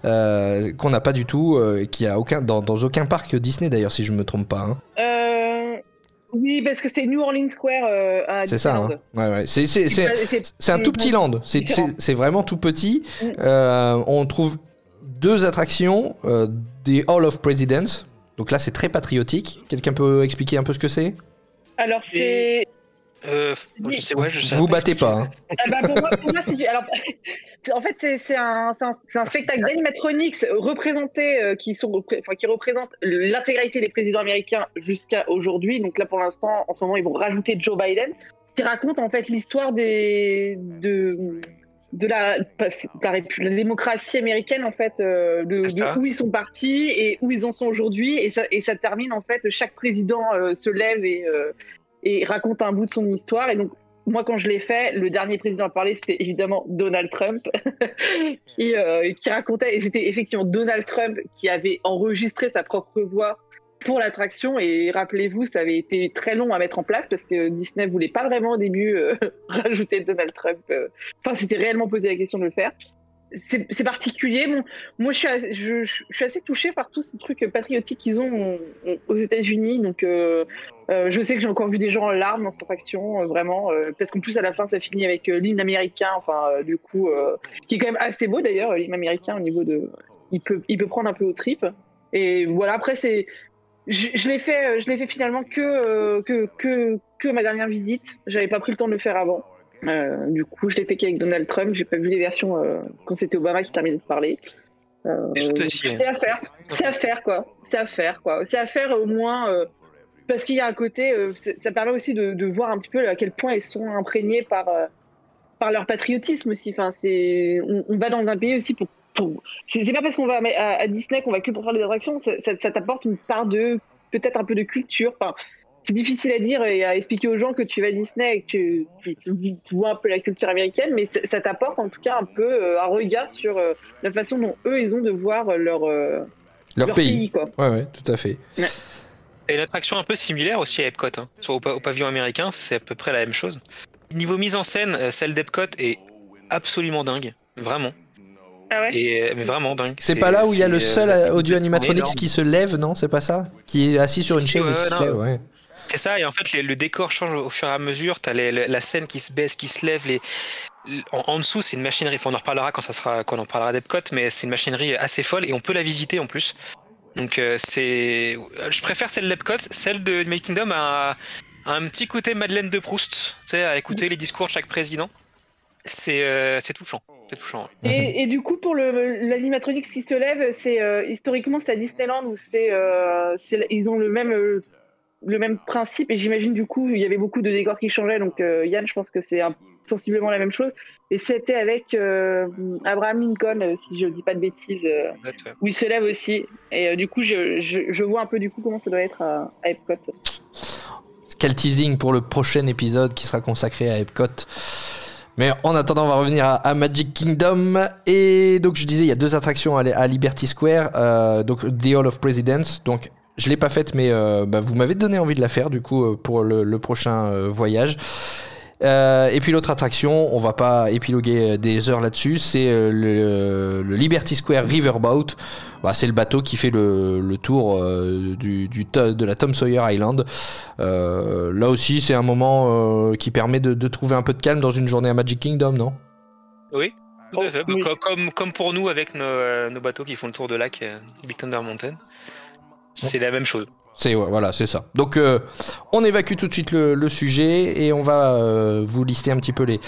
euh, qu'on n'a pas du tout, euh, qui a aucun dans, dans aucun parc Disney d'ailleurs, si je me trompe pas. hein. Oui, parce que c'est New Orleans Square euh, à C'est ça. Disneyland. hein. Ouais, ouais. C'est c'est- c'est- un tout petit land. C'est différent. c'est- c'est vraiment tout petit. Mm. Euh, on trouve deux attractions euh, des Hall of Presidents. Donc là, c'est très patriotique. Quelqu'un peut expliquer un peu ce que c'est? Alors c'est. Euh, je sais, ouais, je sais Vous battez pas. hein. Ah bah, pour moi, pour moi, c'est du- alors, c'est- en fait, c'est un, spectacle d'animatronics représenté, euh, qui, sont, repré- enfin, qui représente l'intégralité des présidents américains jusqu'à aujourd'hui. Donc là, pour l'instant, en ce moment, ils vont rajouter Joe Biden, qui raconte en fait l'histoire des de de la, démocratie américaine en fait, euh, de, où ils sont partis et où ils en sont aujourd'hui, et ça, et ça termine en fait, chaque président euh, se lève et, euh, et raconte un bout de son histoire, et donc moi, quand je l'ai fait, le dernier président à parler, c'était évidemment Donald Trump, qui, euh, qui racontait, et c'était effectivement Donald Trump qui avait enregistré sa propre voix pour l'attraction. Et rappelez-vous, ça avait été très long à mettre en place parce que Disney voulait pas vraiment au début euh, rajouter Donald Trump. euh. Enfin, c'était réellement posé la question de le faire. C'est particulier. Moi, je suis, assez, touchée par tous ces trucs patriotiques qu'ils ont aux États-Unis. Donc, euh, je sais que j'ai encore vu des gens en larmes dans cette attraction, euh, vraiment, euh, parce qu'en plus à la fin ça finit avec l'hymne américain, enfin du coup, qui est quand même assez beau d'ailleurs, l'hymne américain au niveau de, il peut, il peut prendre un peu au trip. Et voilà, après c'est, je, je l'ai fait, je l'ai fait finalement que, que que que ma dernière visite. J'avais pas pris le temps de le faire avant. Du coup, je l'ai fait qu'avec Donald Trump. J'ai pas vu les versions quand c'était Obama qui terminait de parler. Et je te dis, c'est à faire, c'est à faire quoi, c'est à faire quoi, c'est à faire au moins parce qu'il y a un côté, euh, ça permet aussi de, de voir un petit peu à quel point ils sont imprégnés par euh, par leur patriotisme aussi. Enfin, c'est, on, on va dans un pays aussi pour, pour... c'est pas parce qu'on va à, Disney qu'on va que pour faire des attractions, ça, ça, ça t'apporte une part de peut-être un peu de culture. Enfin, c'est difficile à dire et à expliquer aux gens que tu vas à Disney et que tu, tu- tu- tu vois un peu la culture américaine, mais ça t'apporte en tout cas un peu euh, un regard sur la façon dont eux ils ont de voir leur euh, Leur, pays. quoi. Ouais, ouais, tout à fait. Et une attraction un peu similaire aussi à Epcot, hein. Soit au, pa- au pavillon américain, c'est à peu près la même chose. Niveau mise en scène, euh, celle d'Epcot est absolument dingue, vraiment. Ah ouais? Et, euh, mais vraiment dingue. C'est pas là où il y a le seul euh, audio animatronics qui se lève, non? C'est pas ça? Qui est assis sur une chaise et qui ouais, se non. lève, ouais. C'est ça, et en fait, les- le décor change au fur et à mesure. T'as les- la scène qui se baisse, qui se lève. Les, en, en dessous, c'est une machinerie. Enfin, on en reparlera quand ça sera, quand on en parlera d'Epcot, mais c'est une machinerie assez folle et on peut la visiter en plus. Donc, euh, c'est, je préfère celle d'Epcot. Celle de Magic Kingdom a, un petit côté Madeleine de Proust, tu sais, à écouter les discours de chaque président. C'est, euh, touchant. Et, du coup, pour l'animatronics qui se lève, c'est euh, historiquement c'est à Disneyland où c'est, euh, ils ont le même le même principe et j'imagine du coup il y avait beaucoup de décors qui changeaient donc Yann je pense que c'est sensiblement la même chose et c'était avec euh, Abraham Lincoln euh, si je dis pas de bêtises euh, où il se lève aussi et euh, du coup je, je, je vois un peu du coup comment ça doit être à, à Epcot. Quel teasing pour le prochain épisode qui sera consacré à Epcot. Mais en attendant, on va revenir à, à Magic Kingdom. Et donc, je disais, il y a deux attractions à, à Liberty Square. euh, donc, The Hall of Presidents. Donc, je l'ai pas faite, mais euh, bah, vous m'avez donné envie de la faire, du coup, pour le, le prochain euh, voyage. Euh, et puis l'autre attraction, on va pas épiloguer euh, des heures là-dessus, c'est euh, le, le Liberty Square Riverboat. Bah, c'est le bateau qui fait le, le tour euh, du, du to- de la Tom Sawyer Island. Euh, là aussi, c'est un moment euh, qui permet de, de trouver un peu de calme dans une journée à Magic Kingdom, non? Oui. Tout à fait. oui. Co- Comme, comme pour nous avec nos, nos bateaux qui font le tour de lac Big Thunder Mountain. C'est la même chose. C'est ouais, voilà, c'est ça. Donc euh, on évacue tout de suite le, le sujet et on va euh, vous lister un petit peu les,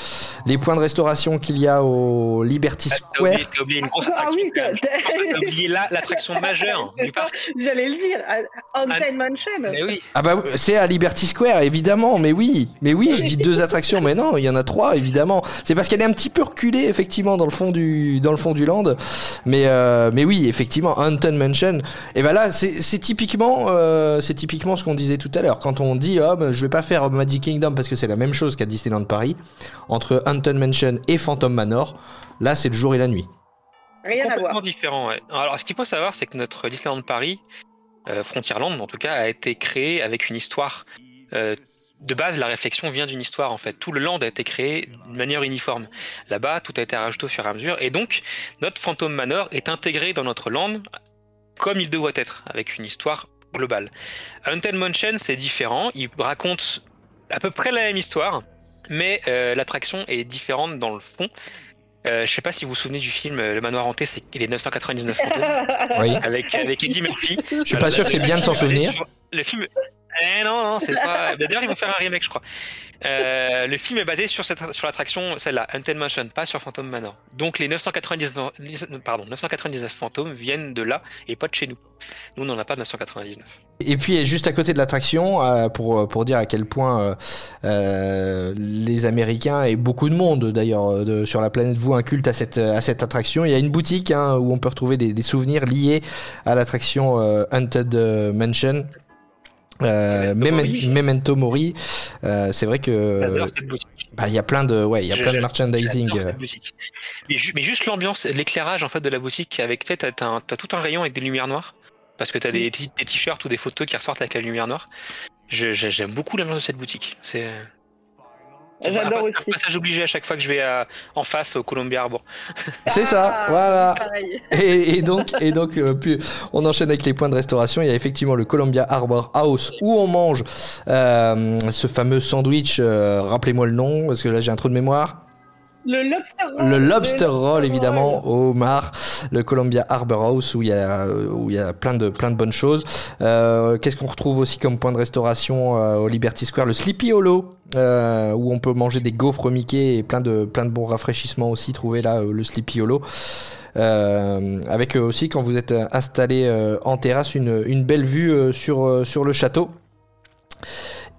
les points de restauration qu'il y a au Liberty Ah, T'as Square. oublié, t'as oublié une grosse Ah attraction. oui, quand même. t'as- oublié là l'attraction majeure du parc. J'allais le dire, à- Haunted Mansion. Mais oui. Ah bah c'est à Liberty Square évidemment, mais oui, mais oui, je dis deux attractions, mais non, il y en a trois évidemment. C'est parce qu'elle est un petit peu reculée effectivement dans le fond du dans le fond du land, mais euh, mais oui effectivement Haunted Mansion. Et ben là c'est c'est typiquement euh, c'est typiquement ce qu'on disait tout à l'heure. Quand on dit, oh, bah, je vais pas faire Magic Kingdom parce que c'est la même chose qu'à Disneyland Paris, entre Haunted Mansion et Phantom Manor, là, c'est le jour et la nuit. Rien à complètement voir. différent. Ouais. Alors, ce qu'il faut savoir, c'est que notre Disneyland Paris, euh, Frontierland en tout cas, a été créé avec une histoire. euh, de base, la réflexion vient d'une histoire en fait. Tout le land a été créé de manière uniforme. Là-bas, tout a été rajouté au fur et à mesure, et donc notre Phantom Manor est intégré dans notre land comme il doit être, avec une histoire globale. Haunted Mansion, c'est différent. Il raconte à peu près la même histoire, mais euh, l'attraction est différente dans le fond. Euh, je sais pas si vous vous souvenez du film euh, Le Manoir hanté, c'est les 999 fantômes Oui. avec avec Eddie Murphy. Je suis pas sûr que c'est bien de s'en souvenir. Le film. Eh non, non, c'est pas. D'ailleurs, ils vont faire un remake, je crois. Euh, le film est basé sur, cette, sur l'attraction, celle-là, Haunted Mansion, pas sur Phantom Manor. Donc les 999, pardon, 999 fantômes viennent de là et pas de chez nous. Nous, on n'en a pas de 999. Et puis juste à côté de l'attraction, euh, pour, pour dire à quel point euh, les Américains et beaucoup de monde d'ailleurs sur la planète vous un culte à cette, à cette attraction. Il y a une boutique hein, où on peut retrouver des, des souvenirs liés à l'attraction Haunted Mansion. Euh, Memento Memen- Mori. Memento Mori, Euh, c'est vrai que bah, il y a plein de ouais il y a plein de merchandising. Mais, ju- mais juste l'ambiance, l'éclairage en fait de la boutique avec t'as, t'as un- t'as tout un rayon avec des lumières noires parce que t'as des, t- des t-shirts ou des photos qui ressortent avec la lumière noire. J'aime beaucoup l'ambiance de cette boutique. C'est J'adore pas- aussi. un passage obligé à chaque fois que je vais à- en face au Columbia Arbor. C'est ça, Ah, voilà. Et, et donc, et donc euh, puis on enchaîne avec les points de restauration. Il y a effectivement le Columbia Arbor House où on mange euh, ce fameux sandwich. euh, Rappelez-moi le nom parce que là j'ai un trou de mémoire. Le lobster roll. Le lobster roll évidemment au Mar, le Columbia Arbor House où il y a où il y a plein de plein de bonnes choses. Euh, Qu'est-ce qu'on retrouve aussi comme point de restauration euh, au Liberty Square? Le Sleepy Hollow euh, où on peut manger des gaufres Mickey et plein de plein de bons rafraîchissements aussi trouvés là le Sleepy Hollow. Euh, avec aussi quand vous êtes installé euh, en terrasse une, une belle vue euh, sur, sur le château.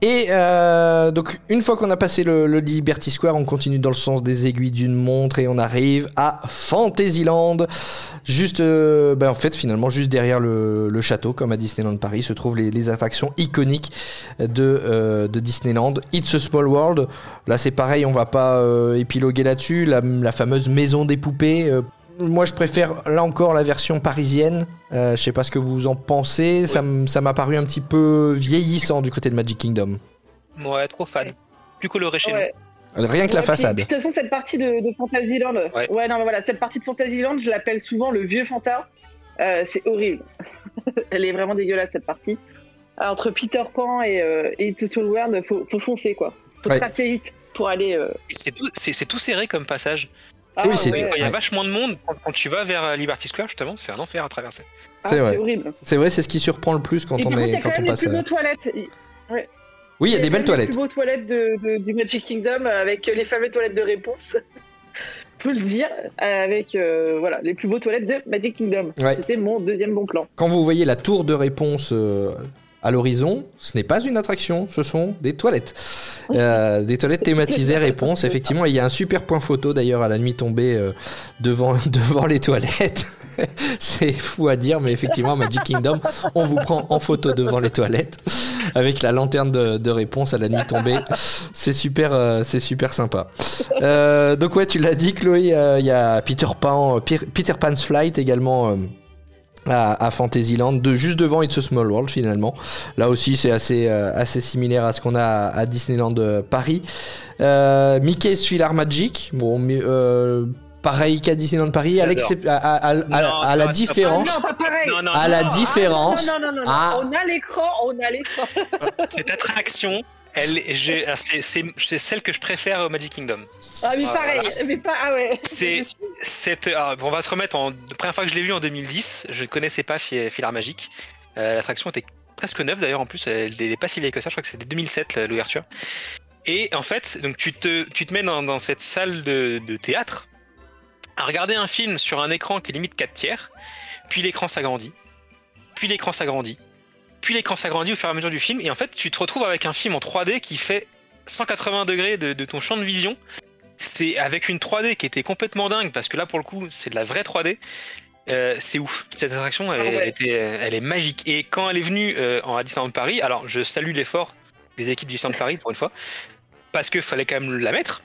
Et euh, donc une fois qu'on a passé le, Liberty Square, on continue dans le sens des aiguilles d'une montre et on arrive à Fantasyland. Juste, euh, ben, en fait finalement juste derrière le, château, comme à Disneyland Paris, se trouvent les, attractions iconiques de, euh, de Disneyland. It's a Small World. Là c'est pareil, on va pas épiloguer là-dessus. La fameuse maison des poupées. Moi, je préfère là encore la version parisienne. Euh, je sais pas ce que vous en pensez. Ça m'a paru un petit peu vieillissant du côté de Magic Kingdom. Ouais, trop fade. Plus coloré chez Ouais. Rien que la façade. puis- De toute façon, cette partie de, de Fantasyland, Ouais. ouais. non, mais voilà, cette partie de Fantasyland, je l'appelle souvent le vieux Fanta. Euh, c'est horrible. Elle est vraiment dégueulasse cette partie. Euh, Entre Peter Pan et, euh, et It's a Small World, faut, faut foncer quoi. Faut Ouais. tracer vite pour aller. euh, nous. Tout, c'est tout serré comme passage. Ah, Oui, c'est- ouais. Il y a vachement de monde. Quand, tu vas vers euh, Liberty Square, justement, c'est un enfer à traverser. Ah, C'est vrai. c'est horrible. C'est vrai, c'est ce qui surprend le plus quand et on est a quand quand on même les passe. plus beaux toilettes. Oui, il y a des belles Les toilettes. plus beaux toilettes de, de- du Magic Kingdom avec les fameuses toilettes de réponse. Faut le dire, avec euh, voilà les plus beaux toilettes de Magic Kingdom. Ouais. C'était mon deuxième bon plan. Quand vous voyez la tour de réponse euh, à l'horizon, ce n'est pas une attraction, ce sont des toilettes. Euh, des toilettes thématisées réponse, effectivement. Il y a un super point photo d'ailleurs à la nuit tombée euh, devant, devant les toilettes. C'est fou à dire, mais effectivement, à Magic Kingdom, on vous prend en photo devant les toilettes avec la lanterne de, de réponse à la nuit tombée. C'est super, euh, c'est super sympa. Euh, donc ouais, tu l'as dit, Chloé, euh, il y a Peter Pan, Peter Pan's Flight également. À, à Fantasyland, de, juste devant It's a Small World finalement. Là aussi c'est assez, euh, assez similaire à ce qu'on a à, à Disneyland euh, Paris. Euh, Mickey's Thriller Magic, bon, mais, euh, pareil qu'à Disneyland Paris, à, à, à- à- à- Non, à la non, différence. Ah non, pas pareil. Non, non, À la non. différence. Ah, non, non, non, non, non. Ah. On a l'écran, on a l'écran. Cette attraction, elle, j'ai- ah, c'est, c'est, c'est celle que je préfère au Magic Kingdom. Ah mais Ah, pareil, mais pas ah ouais. C'est cette, ah, on va se remettre en la première fois que je l'ai vu en 2010. Je ne connaissais pas Fi- Filar Magique. Euh, L'attraction était presque neuve d'ailleurs en plus. Elle n'est pas si vieille que ça. Je crois que c'était 2007 la- l'ouverture. Et en fait, donc tu te, tu te mets dans, dans cette salle de, de théâtre à regarder un film sur un écran qui est limite 4 tiers. Puis l'écran s'agrandit. Puis l'écran s'agrandit. Puis l'écran s'agrandit au fur et à mesure du film. Et en fait, tu te retrouves avec un film en 3D qui fait 180 degrés de, de ton champ de vision. C'est avec une 3D qui était complètement dingue parce que là pour le coup c'est de la vraie 3D. euh, c'est ouf. Cette attraction, elle, Ah ouais. elle était, elle est magique. Et quand elle est venue euh, en à Disneyland Paris, alors je salue l'effort des équipes du Disneyland Paris pour une fois, parce qu'il fallait quand même la mettre.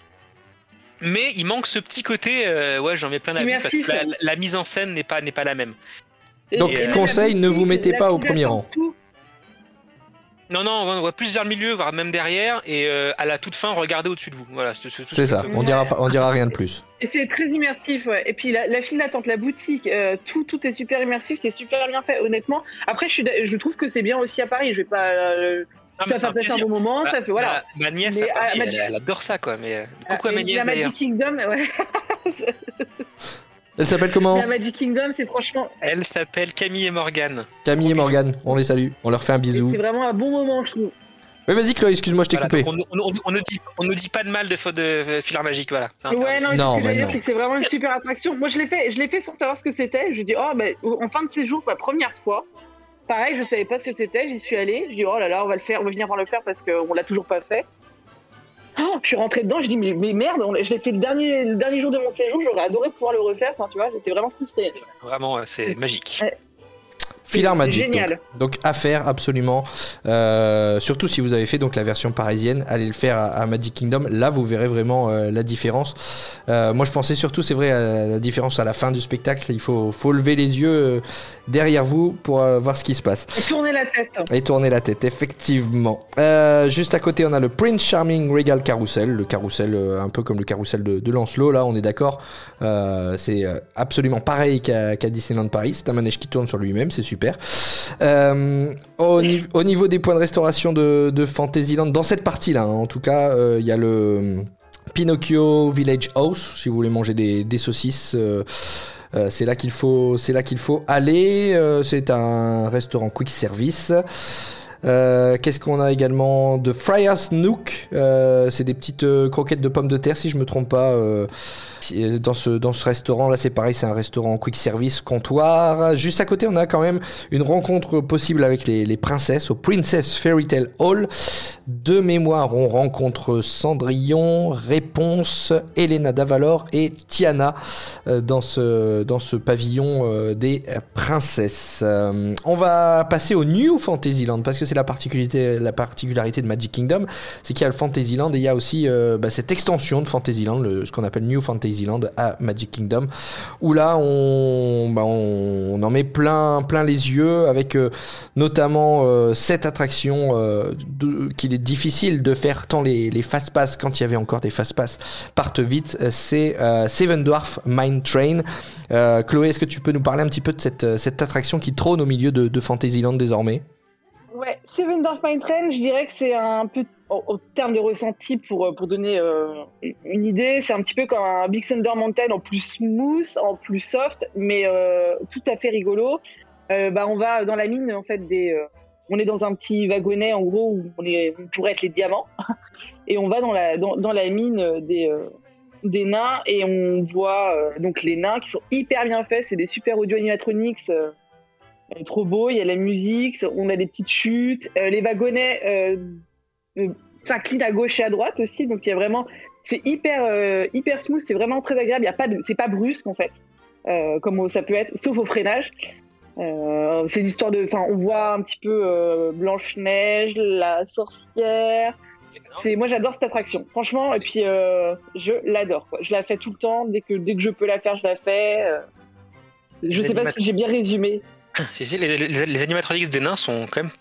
Mais il manque ce petit côté, euh, ouais, j'en mets plein la vue, parce que la, la mise en scène n'est pas, n'est pas la même. Donc, Et, euh, conseil, ne vous mettez pas au premier rang. Tout. Non, non, on va plus vers le milieu, voire même derrière, et euh, à la toute fin, regardez au-dessus de vous. Voilà, c'est ce ça, on dira, pas- on dira rien de plus. Et c'est très immersif, ouais. Et puis la, la file d'attente, la boutique, euh, tout, tout est super immersif, c'est super bien fait, honnêtement. Après, je, suis, d'a- je trouve que c'est bien aussi à Paris. Je vais pas. euh, Non, mais ça fait passer un bon moment, ça fait voilà. Ma, ma nièce, Mais, à Paris, ah, elle, adore ça, quoi. Mais euh, coucou à Et ma nièce la. Magic Kingdom, ouais. Elle s'appelle comment La Magic Kingdom, c'est franchement, Elle s'appelle Camille et Morgane. Camille et Morgane, on les salue, on leur fait un bisou. c'est vraiment un bon moment, je trouve. Mais vas-y Chloé, excuse-moi, je t'ai Voilà, coupé. on, on, on, on ne dit, on ne dit pas de mal de, fa- de, euh, filar magique, voilà. Ouais, non, mais Non, ce que je mais veux dire, non. c'est que c'est vraiment une super attraction. Moi, je l'ai fait, je l'ai fait sans savoir ce que c'était. Je dis, oh, ben, en fin de séjour, la première fois. Pareil, je savais pas ce que c'était. J'y suis allée. Je dis, oh là là, on va le faire, on va venir voir le faire parce qu'on l'a toujours pas fait. Oh, je suis rentrée dedans. Je dis, mais, mais merde, on je l'ai fait le dernier, le dernier jour de mon séjour. J'aurais adoré pouvoir le refaire. Enfin, tu vois, j'étais vraiment frustrée. Vraiment, c'est magique. Ouais. Filar Magic. Génial. Donc, donc à faire absolument. Euh, surtout si vous avez fait donc la version parisienne, allez le faire à, à Magic Kingdom. Là, vous verrez vraiment euh, la différence. Euh, moi, je pensais surtout, c'est vrai, à la, la différence à la fin du spectacle. Il faut, faut lever les yeux derrière vous pour voir ce qui se passe. Et tourner la tête. Et tourner la tête, effectivement. Juste à côté, on a le Prince Charming Regal Carousel, le carrousel euh, un peu comme le carrousel de, de Lancelot, là, on est d'accord. C'est absolument pareil qu'à qu'à Disneyland Paris. C'est un manège qui tourne sur lui-même, c'est super. Euh, au, nive- au niveau des points de restauration de, Fantasyland, dans cette partie-là, hein, en tout cas, euh, il y a le Pinocchio Village House, si vous voulez manger des, saucisses. euh, euh, c'est là qu'il faut, c'est là qu'il faut aller. Euh, c'est un restaurant quick service. Euh, Qu'est-ce qu'on a également? De Friar's Nook Euh, C'est des petites euh, croquettes de pommes de terre, si je me trompe pas. Dans ce restaurant là, c'est pareil, c'est un restaurant quick service comptoir. Juste à côté, on a quand même une rencontre possible avec les, princesses au Princess Fairy Tale Hall. De mémoire, on rencontre Cendrillon, Réponse, Elena Davalor et Tiana euh, dans ce, dans ce pavillon euh, des princesses. Euh, on va passer au New Fantasyland parce que c'est la particularité, la particularité de Magic Kingdom, c'est qu'il y a le Fantasyland et il y a aussi bah, cette extension de Fantasyland, ce qu'on appelle New Fantasyland à Magic Kingdom, où là on, bah, on, en met plein, plein les yeux avec euh, notamment euh, cette attraction euh, qu'il est difficile de faire tant les, fast pass quand il y avait encore des fast pass partent vite, c'est Seven Dwarf Mine Train. Chloé, est-ce que tu peux nous parler un petit peu de cette, attraction qui trône au milieu de, Fantasyland désormais? Ouais, Seven Dark Mine Train, je dirais que c'est un peu, au, au terme de ressenti, pour, euh, pour donner euh, une idée, c'est un petit peu comme un Big Thunder Mountain en plus smooth, en plus soft, mais euh, tout à fait rigolo. Bah, on va dans la mine, en fait, des. on est dans un petit wagonnet, en gros, où on, pourrait être les diamants, et on va dans la, dans, dans la mine des. des nains et on voit donc les nains qui sont hyper bien faits c'est des super audio animatronics trop beau, il y a la musique, on a des petites chutes, les wagonnets euh, s'inclinent à gauche et à droite aussi, donc il y a vraiment, c'est hyper euh, hyper smooth, c'est vraiment très agréable, il y a pas de, c'est pas brusque en fait, euh, comme ça peut être, sauf au freinage. Euh, c'est l'histoire de, enfin, on voit un petit peu euh, Blanche Neige, la sorcière. C'est, moi j'adore cette attraction, franchement, et puis euh, je l'adore. quoi. Je la fais tout le temps, dès que dès que je peux la faire, je la fais. euh. Je sais pas si j'ai bien résumé. Si, si, les, les, les animatronics des nains sont quand même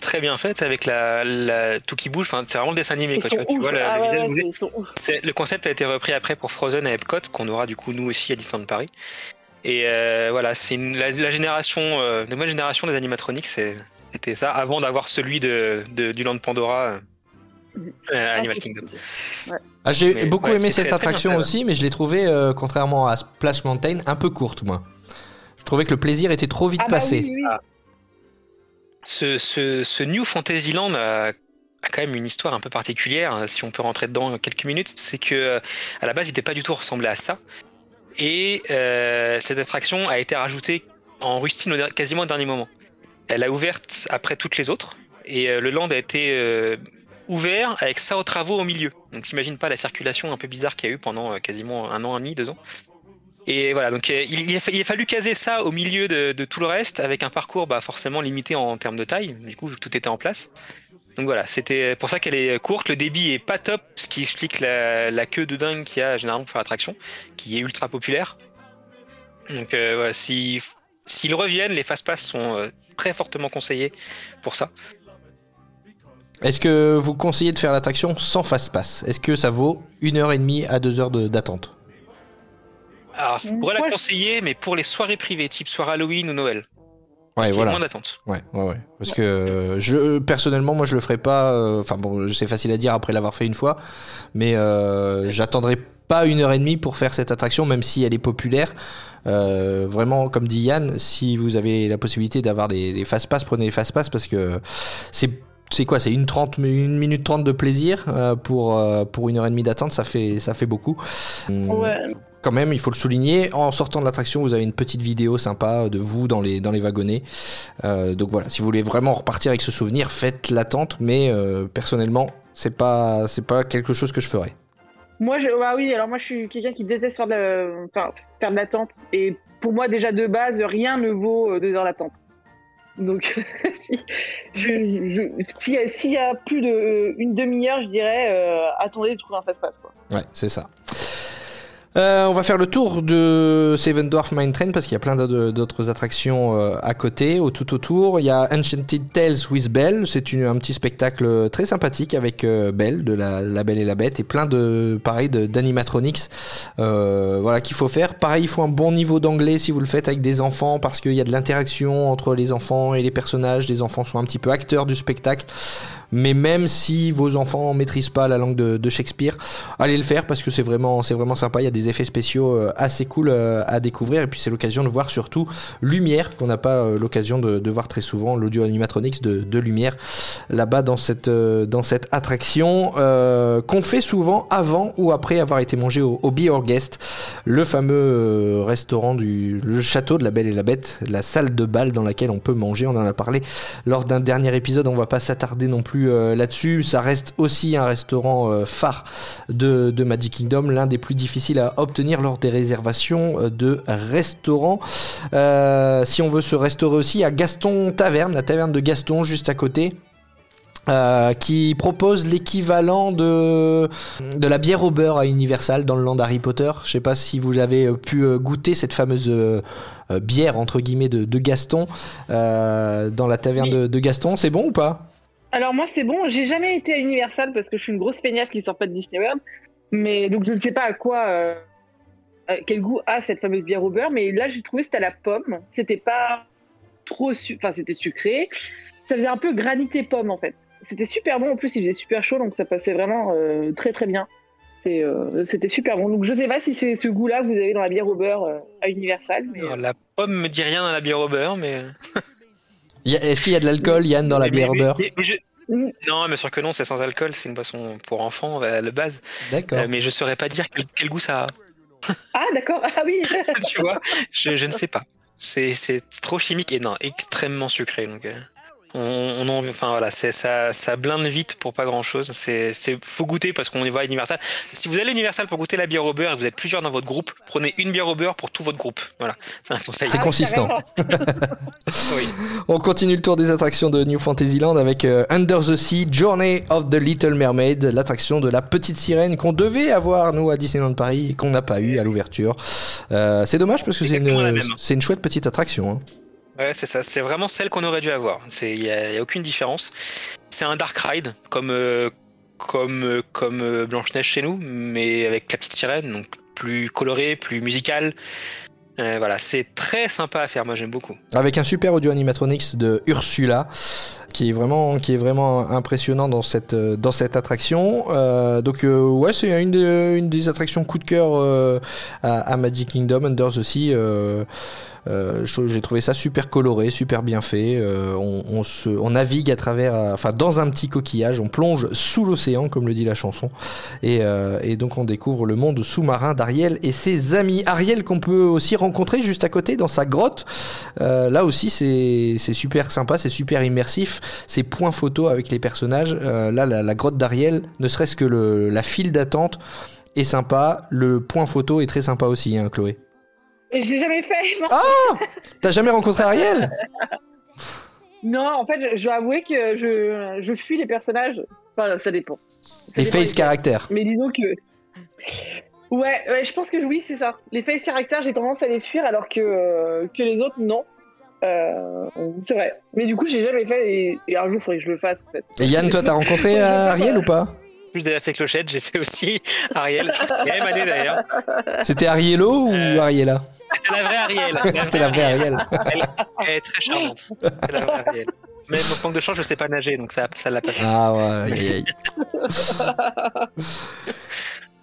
très bien faites avec la, la tout qui bouge. Enfin, c'est vraiment le dessin animé. Quoi, tu vois, tu Ah le ouais, visage ouais, concept a été repris après pour Frozen à Epcot, qu'on aura du coup nous aussi à Disneyland Paris. Et euh, voilà, c'est la, la génération, euh, nouvelle génération des animatronics, c'est- c'était ça, avant d'avoir celui de, de- du Land Pandora euh, à Ah, Animal Kingdom. ah, J'ai beaucoup ouais, aimé cette très, très attraction bien aussi, mais je l'ai trouvée, euh, contrairement à Splash Mountain, un peu courte, moi. Je trouvais que le plaisir était trop vite Ah bah passé. oui, oui. Ce, New Fantasyland a, a quand même une histoire un peu particulière, hein, si on peut rentrer dedans quelques minutes. C'est que euh, à la base, il n'était pas du tout ressemblé à ça. Et euh, cette attraction a été rajoutée en rustine quasiment au dernier moment. Elle a ouverte après toutes les autres. Et euh, le land a été euh, ouvert avec ça aux travaux au milieu. Donc t'imagines pas la circulation un peu bizarre qu'il y a eu pendant euh, quasiment un an et demi, deux ans. Et voilà, donc euh, il, a, fallu caser ça au milieu de, tout le reste, avec un parcours bah, forcément limité en, termes de taille, du coup, vu que tout était en place. Donc voilà, c'était pour ça qu'elle est courte, le débit est pas top, ce qui explique la, queue de dingue qu'il y a généralement pour faire l'attraction, qui est ultra populaire. Donc euh, voilà, si- s'ils reviennent, les fast-pass sont euh, très fortement conseillés pour ça. Est-ce que vous conseillez de faire l'attraction sans fast-pass? Est-ce que ça vaut une heure et demie à deux heures d'attente? Alors, je pourrais la conseiller, mais pour les soirées privées, type soirée Halloween ou Noël, Ouais, voilà. moins d'attente. Ouais, ouais, ouais. Parce que euh, je personnellement, moi, je le ferai pas. euh, Enfin bon, c'est facile à dire après l'avoir fait une fois, mais euh, j'attendrai pas une heure et demie pour faire cette attraction, même si elle est populaire. Euh, vraiment, comme dit Yann, si vous avez la possibilité d'avoir des, des fast pass, prenez les fast pass parce que c'est c'est quoi C'est une 30, une minute 30 de plaisir euh, pour, euh, pour une heure et demie d'attente, ça fait, ça fait beaucoup. Hum, Ouais. Quand même, il faut le souligner. En sortant de l'attraction, vous avez une petite vidéo sympa de vous dans les, dans les wagonnets. Euh, donc voilà, si vous voulez vraiment repartir avec ce souvenir, faites l'attente. Mais euh, personnellement, c'est pas, c'est pas quelque chose que je ferais. Moi, je, bah oui, alors moi, je suis quelqu'un qui déteste faire de, enfin, faire de l'attente. Et pour moi, déjà de base, rien ne vaut euh, deux heures d'attente. Donc, si, je, je- si- s'il y a plus de euh, une demi-heure, je dirais, euh, attendez de trouver un fast-pass. Ouais, c'est ça. Euh, on va faire le tour de Seven Dwarf Mine Train parce qu'il y a plein d'autres attractions euh, à côté, au tout autour. Il y a Enchanted Tales with Belle, c'est un petit spectacle très sympathique avec euh, Belle de la, Belle et la Bête et plein de pareil d'animatronics. Euh, voilà qu'il faut faire. Pareil, il faut un bon niveau d'anglais si vous le faites avec des enfants parce qu'il y a de l'interaction entre les enfants et les personnages. Les enfants sont un petit peu acteurs du spectacle. Mais même si vos enfants ne maîtrisent pas la langue de, Shakespeare, allez le faire parce que c'est vraiment, c'est vraiment sympa. Il y a des effets spéciaux euh, assez cool euh, à découvrir. Et puis c'est l'occasion de voir surtout Lumière, qu'on n'a pas euh, l'occasion de, voir très souvent, l'audio animatronics de, Lumière, là-bas dans cette, dans cette attraction qu'on fait souvent avant ou après avoir été mangé au, au Be Our Guest, le fameux restaurant du le château de la Belle et la Bête, la salle de bal dans laquelle on peut manger. On en a parlé lors d'un dernier épisode. On va pas s'attarder non plus euh, là-dessus. Ça reste aussi un restaurant euh, phare de, de Magic Kingdom, l'un des plus difficiles à obtenir lors des réservations euh, de restaurants. Si on veut se restaurer aussi, à Gaston Taverne, la taverne de Gaston juste à côté. euh, qui propose l'équivalent de, de la bière au beurre à Universal dans le land Harry Potter. Je sais pas si vous avez pu goûter cette fameuse euh, bière entre guillemets de, de Gaston euh, dans la taverne de, de Gaston. C'est bon ou pas? Alors moi, c'est bon. J'ai jamais été à Universal parce que je suis une grosse feignasse qui sort pas de Disney World. Mais donc je ne sais pas à quoi, euh, quel goût a cette fameuse bière au beurre. Mais là, j'ai trouvé que c'était à la pomme. C'était pas trop, enfin c'était sucré. Ça faisait un peu granité pomme en fait. C'était super bon. En plus, il faisait super chaud, donc ça passait vraiment euh, très très bien. Euh, C'était super bon. Donc je sais pas si c'est ce goût-là que vous avez dans la bière au beurre à Universal. Mais, Alors, la pomme me dit rien dans la bière au beurre, mais. Est-ce qu'il y a de l'alcool, Yann, dans la mais- bière mais- beurre mais- mais je-. Non, bien sûr que non, c'est sans alcool, c'est une boisson pour enfants à la base. D'accord. Euh, mais je saurais pas dire quel, quel goût ça a. Ah d'accord. Ah oui. tu vois, je, je ne sais pas. C'est c'est trop chimique et non, extrêmement sucré. Donc, euh, on, on en- enfin voilà, c'est ça, ça blinde vite pour pas grand chose. C'est, c'est faut goûter parce qu'on y va à Universal. Si vous allez à Universal pour goûter la bière au beurre et vous êtes plusieurs dans votre groupe, prenez une bière au beurre pour tout votre groupe. Voilà, c'est un conseil. C'est Ah consistant. carrément. Oui. On continue le tour des attractions de New Fantasyland avec euh, Under the Sea, Journey of the Little Mermaid, l'attraction de la petite sirène qu'on devait avoir nous à Disneyland Paris et qu'on n'a pas eu à l'ouverture. Euh, c'est dommage parce que c'est une, c'est une chouette petite attraction. hein. Ouais, c'est ça. C'est vraiment celle qu'on aurait dû avoir. Il n'y a, aucune différence. C'est un dark ride, comme, euh, comme, euh, comme euh, Blanche-Neige chez nous, mais avec la petite sirène, donc plus coloré, plus musical. Voilà, c'est très sympa à faire. Moi, j'aime beaucoup. Avec un super audio animatronics de Ursula qui est vraiment qui est vraiment impressionnant dans cette dans cette attraction donc ouais c'est une des, attractions coup de cœur à, à Magic Kingdom Under the Sea euh, j'ai trouvé ça super coloré, super bien fait. Euh, on, navigue à travers, euh, enfin dans un petit coquillage, on plonge sous l'océan, comme le dit la chanson, et, donc on découvre le monde sous-marin d'Ariel et ses amis. Ariel qu'on peut aussi rencontrer juste à côté dans sa grotte. Là aussi c'est super sympa, c'est super immersif. Ces points photos avec les personnages. Là la, la grotte d'Ariel, ne serait-ce que la file d'attente est sympa. Le point photo est très sympa aussi, hein, Chloé. Je l'ai jamais fait. non. Ah T'as jamais rencontré Ariel? Non, en fait, je, dois avouer que je, je fuis les personnages. Enfin, ça dépend. Ça Les dépend face caractères. Mais disons que. Ouais, ouais, je pense que oui, c'est ça. Les face caractères, j'ai tendance à les fuir alors que, euh, que les autres, non. Euh, c'est vrai. Mais du coup, j'ai jamais fait et, et un jour, il faudrait que je le fasse en fait. Et Yann, toi, t'as rencontré euh, Ariel ou pas? Plus de la fait clochette, j'ai fait aussi Ariel. Je crois que c'était la même année d'ailleurs. C'était Ariello ou Euh, Ariella? C'était la vraie Ariel. C'était la vraie Ariel. Elle, elle est très charmante. C'est la vraie Ariel. Même au manque de chance, je sais pas nager, donc ça, ça l'a pas fait. Ah ouais, aïe, aïe.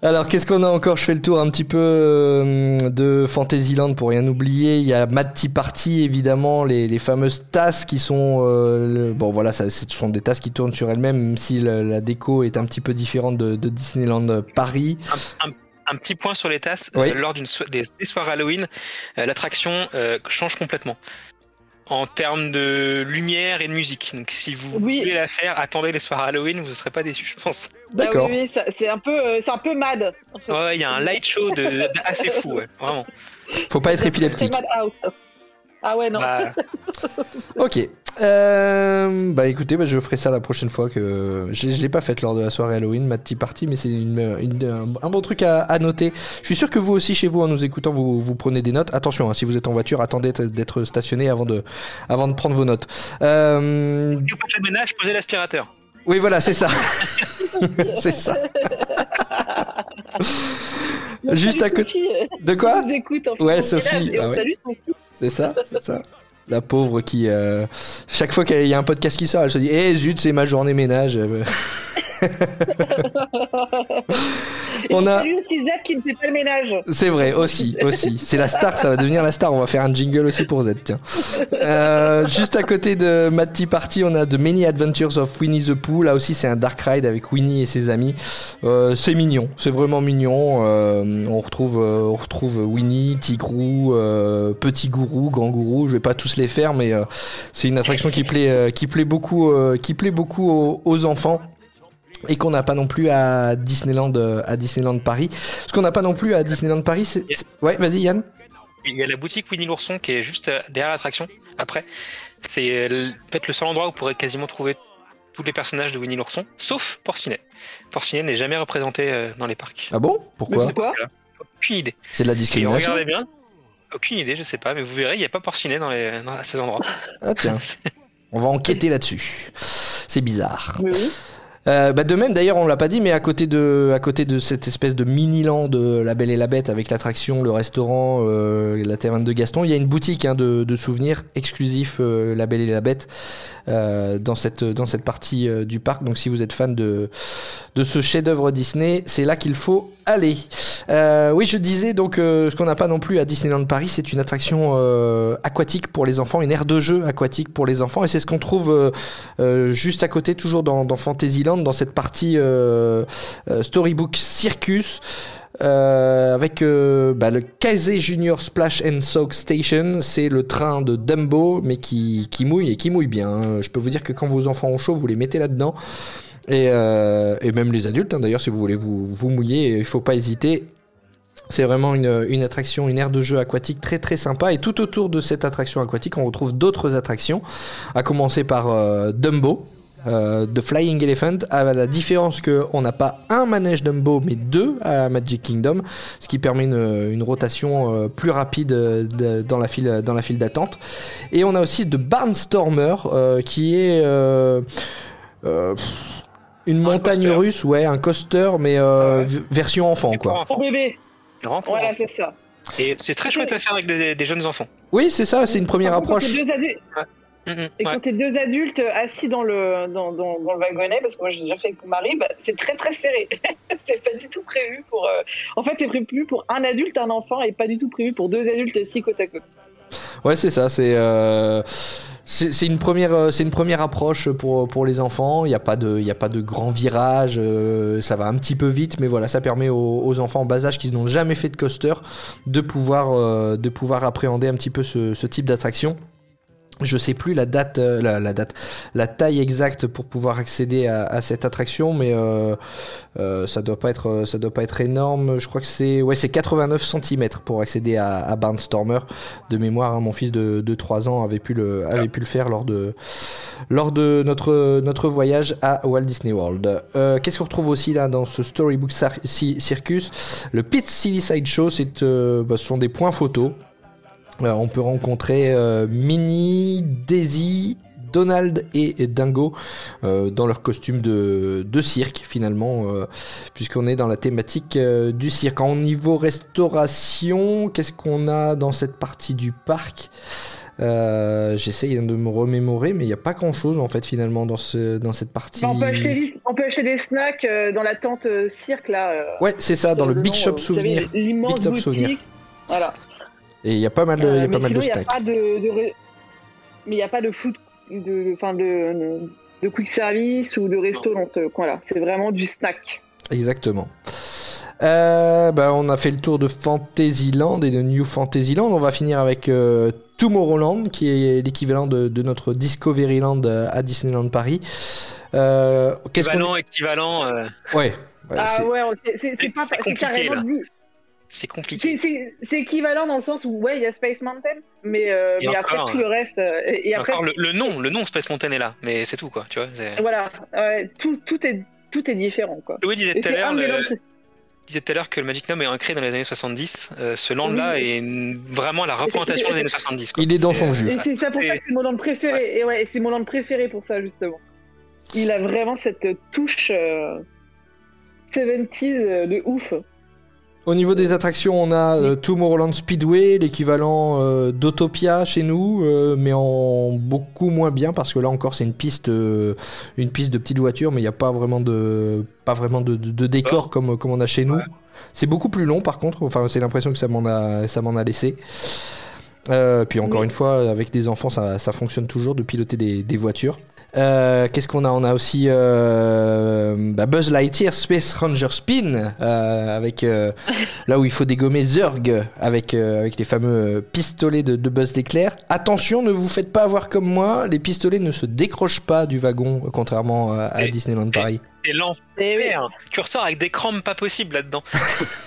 Alors, qu'est-ce qu'on a encore? Je fais le tour un petit peu euh, de Fantasyland pour rien oublier. Il y a Mad Tea Party, évidemment, les, les fameuses tasses qui sont. euh, le- bon, voilà, ça, ce sont des tasses qui tournent sur elles-mêmes, même si la, la déco est un petit peu différente de, de Disneyland Paris. Un, un- un petit point sur les tasses. Oui. euh, lors d'une so- des, des soirées Halloween, euh, l'attraction euh, change complètement. En termes de lumière et de musique. Donc si vous Oui. voulez la faire, attendez les soirées Halloween, vous ne serez pas déçus, je pense. D'accord. Ah oui, oui, ça- c'est un peu, euh, c'est un peu mad. en fait. Ouais, il y a un light show de, de- assez fou, ouais, vraiment. Faut pas être épileptique. Ah ouais, non. Bah, Ok. Euh, bah écoutez, bah, je ferai ça la prochaine fois que je, je l'ai pas faite lors de la soirée Halloween, ma petite partie, mais c'est une, une- un bon truc à, à noter. Je suis sûr que vous aussi chez vous en nous écoutant, vous, vous prenez des notes. Attention, hein, si vous êtes en voiture, attendez d'être- stationné avant de, avant de prendre vos notes. Euh, si vous faites le ménage, posez l'aspirateur. oui, voilà, c'est ça. c'est ça. Juste Salut, à côté. De quoi qui nous écoute en Ouais, Sophie, ah on ouais. salue Sophie. C'est ça, c'est ça. La pauvre qui, euh, chaque fois qu'il y a un podcast qui sort, elle se dit Eh zut, c'est ma journée ménage. Et On a- aussi Zach qui ne fait pas le ménage. C'est vrai, aussi, aussi. C'est la star, ça va devenir la star. On va faire un jingle aussi pour Z, tiens. Euh, juste à côté de Mad Tea Party, on a The Many Adventures of Winnie the Pooh. Là aussi, c'est un dark ride avec Winnie et ses amis. Euh, c'est mignon, c'est vraiment mignon. Euh, on retrouve, euh, on retrouve Winnie, Tigrou, euh, Petit Gourou, Grand Gourou. Je vais pas tous les faire, mais euh, c'est une attraction qui plaît, euh, qui plaît beaucoup, euh, qui plaît beaucoup aux, aux enfants. Et qu'on n'a pas non plus à Disneyland, à Disneyland Paris. Ce qu'on n'a pas non plus à Disneyland Paris, c'est. Ouais, vas-y Yann. Il y a la boutique Winnie l'ourson qui est juste derrière l'attraction. Après, c'est peut-être le seul endroit où vous pourrez quasiment trouver tous les personnages de Winnie l'ourson, sauf Porcinet. Porcinet n'est jamais représenté dans les parcs. Ah bon? Pourquoi? C'est quoi? Aucune idée. C'est de la Et discrimination. regardez bien. Aucune idée, je sais pas, mais vous verrez, il n'y a pas Porcinet dans les, dans- à ces endroits. Ah tiens, on va enquêter là-dessus. C'est bizarre. Oui. Euh, bah de même, d'ailleurs, on l'a pas dit, mais à côté de, à côté de cette espèce de mini-land de La Belle et la Bête avec l'attraction, le restaurant, euh, la taverne de Gaston, il y a une boutique hein, de, de souvenirs exclusif euh, La Belle et la Bête euh, dans cette dans cette partie euh, du parc. Donc, si vous êtes fan de de ce chef-d'œuvre Disney, c'est là qu'il faut aller. Euh, oui, je disais donc euh, ce qu'on n'a pas non plus à Disneyland Paris, c'est une attraction euh, aquatique pour les enfants, une aire de jeu aquatique pour les enfants, et c'est ce qu'on trouve euh, juste à côté, toujours dans, Fantasyland, dans cette partie Storybook Circus. avec euh, bah, le Kazé Junior Splash and Soak Station, c'est le train de Dumbo, mais qui, qui mouille et qui mouille bien. hein. Je peux vous dire que quand vos enfants ont chaud, vous les mettez là-dedans. Et, euh, et même les adultes, hein, d'ailleurs, si vous voulez vous, mouiller, il faut pas hésiter. C'est vraiment une, attraction, une aire de jeu aquatique très très sympa. Et tout autour de cette attraction aquatique, on retrouve d'autres attractions, à commencer par euh, Dumbo. euh, The Flying Elephant, à la différence qu'on n'a pas un manège Dumbo mais deux à Magic Kingdom, ce qui permet une, rotation euh, plus rapide de- dans la file, d'attente. Et on a aussi The Barnstormer qui est une montagne coaster. russe, ouais, un coaster, mais euh, v- version enfant pour quoi. Pour bébé. Voilà, c'est ça. Et c'est très chouette à faire avec des, des jeunes enfants. Oui, c'est ça, c'est une première contre, approche. quand deux adultes- Et ouais. quand t'es deux adultes assis dans le, dans, dans, dans le wagonnet, parce que moi j'ai déjà fait avec mon mari, bah, c'est très très serré. c'est pas du tout prévu pour. euh, En fait, c'est prévu pour un adulte, un enfant, et pas du tout prévu pour deux adultes assis côte à côte. Ouais, c'est ça. C'est euh, c'est une première, euh, c'est une première approche pour pour les enfants. Il n'y a pas de, il y a pas de grand virage. euh, ça va un petit peu vite, mais voilà, ça permet aux, enfants en bas âge qui n'ont jamais fait de coaster de pouvoir, euh, de pouvoir appréhender un petit peu ce type d'attraction. Je sais plus la date, euh, la, la date, la taille exacte pour pouvoir accéder à, à cette attraction, mais euh, euh, ça doit pas être, euh, ça doit pas être énorme. Je crois que c'est, ouais, c'est 89 cm pour accéder à, à Barnstormer. De mémoire, hein, mon fils de, de 3 ans avait pu le, avait pu le faire lors de, lors de notre, notre voyage à Walt Disney World. Euh, qu'est-ce qu'on retrouve aussi là dans ce Storybook Circus? Le Pit Silly Show, c'est, euh, bah, ce sont des points photos. Euh, on peut rencontrer euh, Minnie, Daisy, Donald et, Dingo euh, dans leur costume de, de cirque finalement, euh, puisqu'on est dans la thématique euh, du cirque. En niveau restauration, qu'est-ce qu'on a dans cette partie du parc? J'essaye de me remémorer, mais il n'y a pas grand-chose en fait finalement dans, ce, dans cette partie. on, peut acheter, vite- on peut acheter des snacks dans la tente cirque là. Ouais, c'est ça, dans le Big Shop Souvenir. L'immense boutique. Souvenir. Voilà. Et il y a pas mal de, il y a Euh, pas mais mal sinon, de il n'y a stacks. pas de, de ré- mais il n'y a pas de food, de, enfin de, de quick service ou de resto dans ce coin-là. C'est vraiment du snack. Exactement. Euh, bah, on a fait le tour de Fantasyland et de New Fantasyland. On va finir avec euh, Tomorrowland, qui est l'équivalent de, de notre Discoveryland à Disneyland Paris. Euh, qu'est-ce qu'on- Équivalent, équivalent, euh, Ouais. ouais, Ah c'est- ouais, c'est- c'est c'est pas, carrément là. dit. C'est compliqué. C'est- équivalent dans le sens où ouais, il y a Space Mountain, mais, euh, Et mais encore, après tout le reste, euh, et, et après le, le nom, le nom Space Mountain est là, mais c'est tout quoi, tu vois. voilà, ouais, tout, tout est tout est différent quoi. Louis disait tout à l'heure, disait tout à que le Magic Nom est ancré dans les années 70. Euh, ce land-là Oui. est vraiment la représentation des années 70. quoi. Il est dans son jus. Et c'est ça pour ça que c'est mon land préféré. Et ouais, c'est mon land préféré pour ça justement. Il a vraiment cette touche euh, 70s euh, de ouf. Au niveau des attractions, on a euh, Tomorrowland Speedway, l'équivalent euh, d'Autopia chez nous, euh, mais en beaucoup moins bien parce que là encore c'est une piste, euh, une piste de petites voitures, mais il n'y a pas vraiment de, pas vraiment de, de- de décor comme, comme on a chez nous. C'est beaucoup plus long par contre. Enfin, c'est l'impression que ça m'en a, ça m'en a laissé. Euh, puis encore Oui. une fois, avec des enfants, ça, ça fonctionne toujours de piloter des, des voitures. Euh, Qu'est-ce qu'on a? On a aussi euh, bah, Buzz Lightyear Space Ranger Spin, euh, avec euh, là où il faut dégommer Zurg avec, euh, avec les fameux pistolets de, de Buzz l'éclair. Attention, ne vous faites pas avoir comme moi, les pistolets ne se décrochent pas du wagon, contrairement à, à Et- Disneyland Paris. C'est lent. Et oui. Tu ressors avec des crampes pas possibles là-dedans.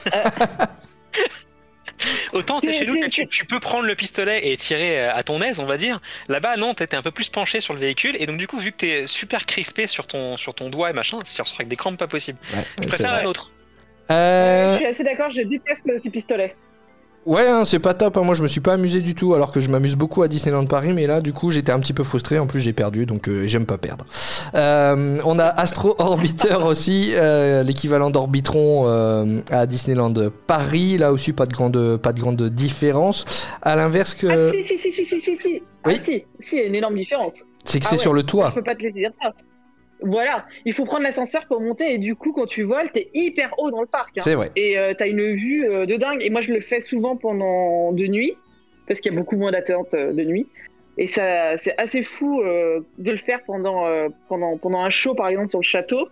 Autant c'est chez nous tu, tu peux prendre le pistolet et tirer euh, à ton aise, on va dire. Là-bas, non, t'étais un peu plus penché sur le véhicule et donc du coup, vu que t'es super crispé sur ton, sur ton doigt et machin, tu ressors avec des crampes pas possibles. Ouais, Je préfère vrai. la nôtre. Euh, Je suis assez d'accord, je déteste ces pistolets. Ouais, hein, c'est pas top. hein. Moi, je me suis pas amusé du tout, alors que je m'amuse beaucoup à Disneyland Paris. Mais là, du coup, j'étais un petit peu frustré. En plus, j'ai perdu, donc euh, j'aime pas perdre. Euh, on a Astro Orbiter aussi, euh, l'équivalent d'Orbitron à Disneyland Paris. Là aussi, pas de grande, pas de grande différence. À l'inverse que, Ah si, si, si, si, si, si, si. Oui. Ah si, si, il y a une énorme différence. c'est que ah c'est ouais. sur le toit. Je peux pas te laisser dire ça. Voilà, il faut prendre l'ascenseur pour monter et du coup, quand tu voles, t'es hyper haut dans le parc. hein. C'est vrai. Et euh, t'as une vue euh, de dingue. Et moi, je le fais souvent pendant de nuit, parce qu'il y a beaucoup moins d'attente euh, de nuit. Et ça, c'est assez fou de le faire pendant, pendant, pendant un show, par exemple, sur le château.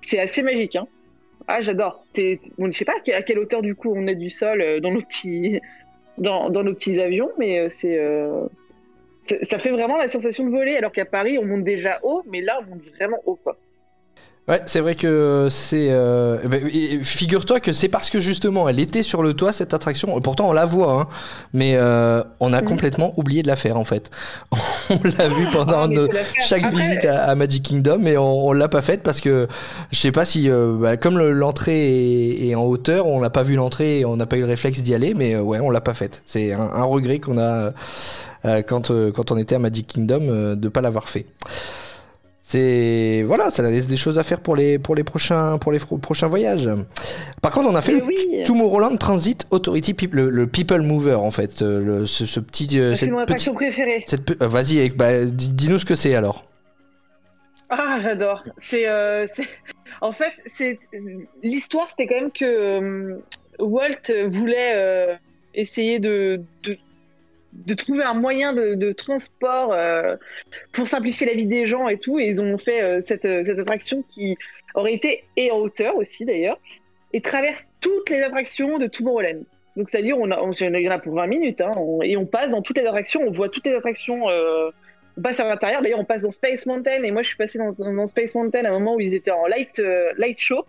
C'est assez magique. Hein. Ah, j'adore. T'es- bon, je sais pas à que- à quelle hauteur, du coup, on est du sol dans, nos petits, dans, dans nos petits avions, mais c'est. Ça fait vraiment la sensation de voler, alors qu'à Paris, on monte déjà haut, mais là, on monte vraiment haut, quoi. Ouais, c'est vrai que c'est. euh, et- et Figure-toi que c'est parce que justement elle était sur le toit cette attraction. Pourtant on la voit, hein, mais euh, on a Mhm. complètement oublié de la faire en fait. on l'a vu pendant Ah, nos- faire. chaque Après, visite à, à Magic Kingdom, mais on, on l'a pas faite parce que je sais pas si, euh, bah, comme le- l'entrée est, est en hauteur, on n'a pas vu l'entrée et on n'a pas eu le réflexe d'y aller, mais ouais, on l'a pas faite. C'est un, un regret qu'on a quand euh, quand on était à Magic Kingdom euh, de pas l'avoir fait. C'est voilà, ça laisse des choses à faire pour les pour les prochains pour les prochains voyages. Par contre, on a fait Mais le oui. Tomorrowland Transit Authority, le, le People Mover en fait, euh, le- ce, ce petit euh, C'est mon attraction préférée. euh, vas-y, eh, bah, dis- dis-nous ce que c'est alors. Ah, j'adore. C'est, euh, en fait, c'est l'histoire, c'était quand même que euh, Walt voulait euh, essayer de, de de trouver un moyen de, transport euh, pour simplifier la vie des gens et tout. Et ils ont fait euh, cette, euh, cette attraction qui aurait été et en hauteur aussi d'ailleurs et traverse toutes les attractions de Tomorrowland. Donc c'est-à-dire on a, on, y en a pour 20 minutes hein, et on passe dans toutes les attractions, on voit toutes les attractions euh, on passe à l'intérieur. D'ailleurs, on passe dans Space Mountain et moi, je suis passé dans, Space Mountain à un moment où ils étaient en light, light show.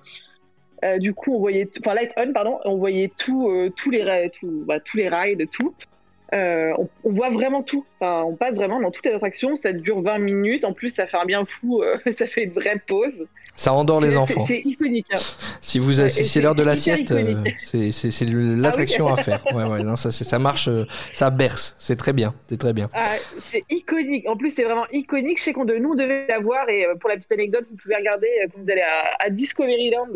Du coup, on voyait, enfin light on, pardon, on voyait tout, tous les, bah, tous les rides, tout. Euh, on, on voit vraiment tout. Enfin, on passe vraiment dans toutes les attractions. Ça dure 20 minutes. En plus, ça fait un bien fou. euh, ça fait une vraie pause. Ça endort les enfants. C'est iconique. hein. Si vous, Ouais, si c'est l'heure de la sieste, euh, c'est c'est c'est l'attraction à faire. Ouais, ouais, non, ça, ça marche, euh, ça berce. C'est très bien, c'est très bien. Ah, c'est iconique. En plus, c'est vraiment iconique. Je sais qu'on de nous on devait la voir. Et euh, pour la petite anecdote, vous pouvez regarder euh, quand vous allez à, à Discoveryland.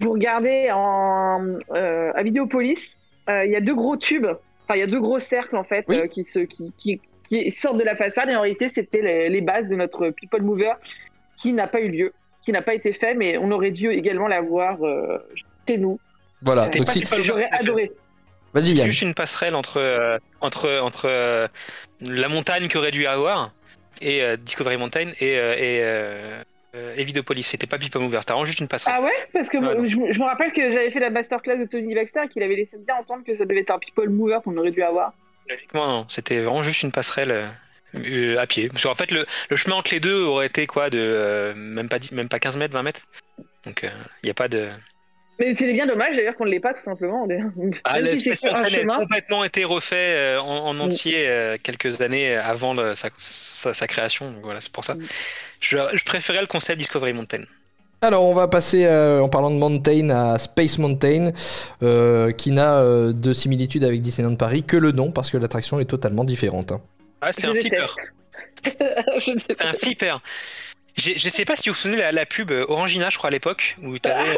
Vous regardez en, euh, à Vidéopolis. euh, Il y a deux gros tubes. Enfin, il y a deux gros cercles en fait Oui. euh, qui, se, qui, qui, qui sortent de la façade. Et en réalité, c'était les, les bases de notre People Mover qui n'a pas eu lieu, qui n'a pas été fait. Mais on aurait dû également la voir euh, chez nous. Voilà. Donc si, J'aurais adoré. vas-y Yann. Juste une passerelle entre, euh, entre, entre euh, la montagne qu'aurait dû y avoir et euh, Discovery Mountain et, euh, et, euh, euh, et Videopolis. C'était pas People Mover, c'était vraiment juste une passerelle. Ah ouais Parce que je, me- je me rappelle que j'avais fait la masterclass de Tony Baxter et qu'il avait laissé bien entendre que ça devait être un people mover qu'on aurait dû avoir. Logiquement, non. C'était vraiment juste une passerelle euh, euh, à pied. Parce qu'en fait, le, le chemin entre les deux aurait été quoi de euh, même, pas 10 même pas 15 mètres, 20 mètres. Donc, il n'y a pas de. Mais c'est bien dommage d'ailleurs qu'on ne l'ait pas tout simplement. Ah, le si a complètement été refait euh, en, en Mm. entier euh, quelques années avant le- sa, sa, sa création. Donc voilà, c'est pour ça. Mm. Je, je préférais le concept Discovery Mountain. Alors on va passer euh, en parlant de Mountain à Space Mountain, euh, qui n'a euh, de similitude avec Disneyland Paris que le nom, parce que l'attraction est totalement différente. hein. Ah, c'est un flipper. C'est un flipper. Je sais pas si vous vous souvenez la, la pub euh, Orangina, je crois à l'époque, où tu avais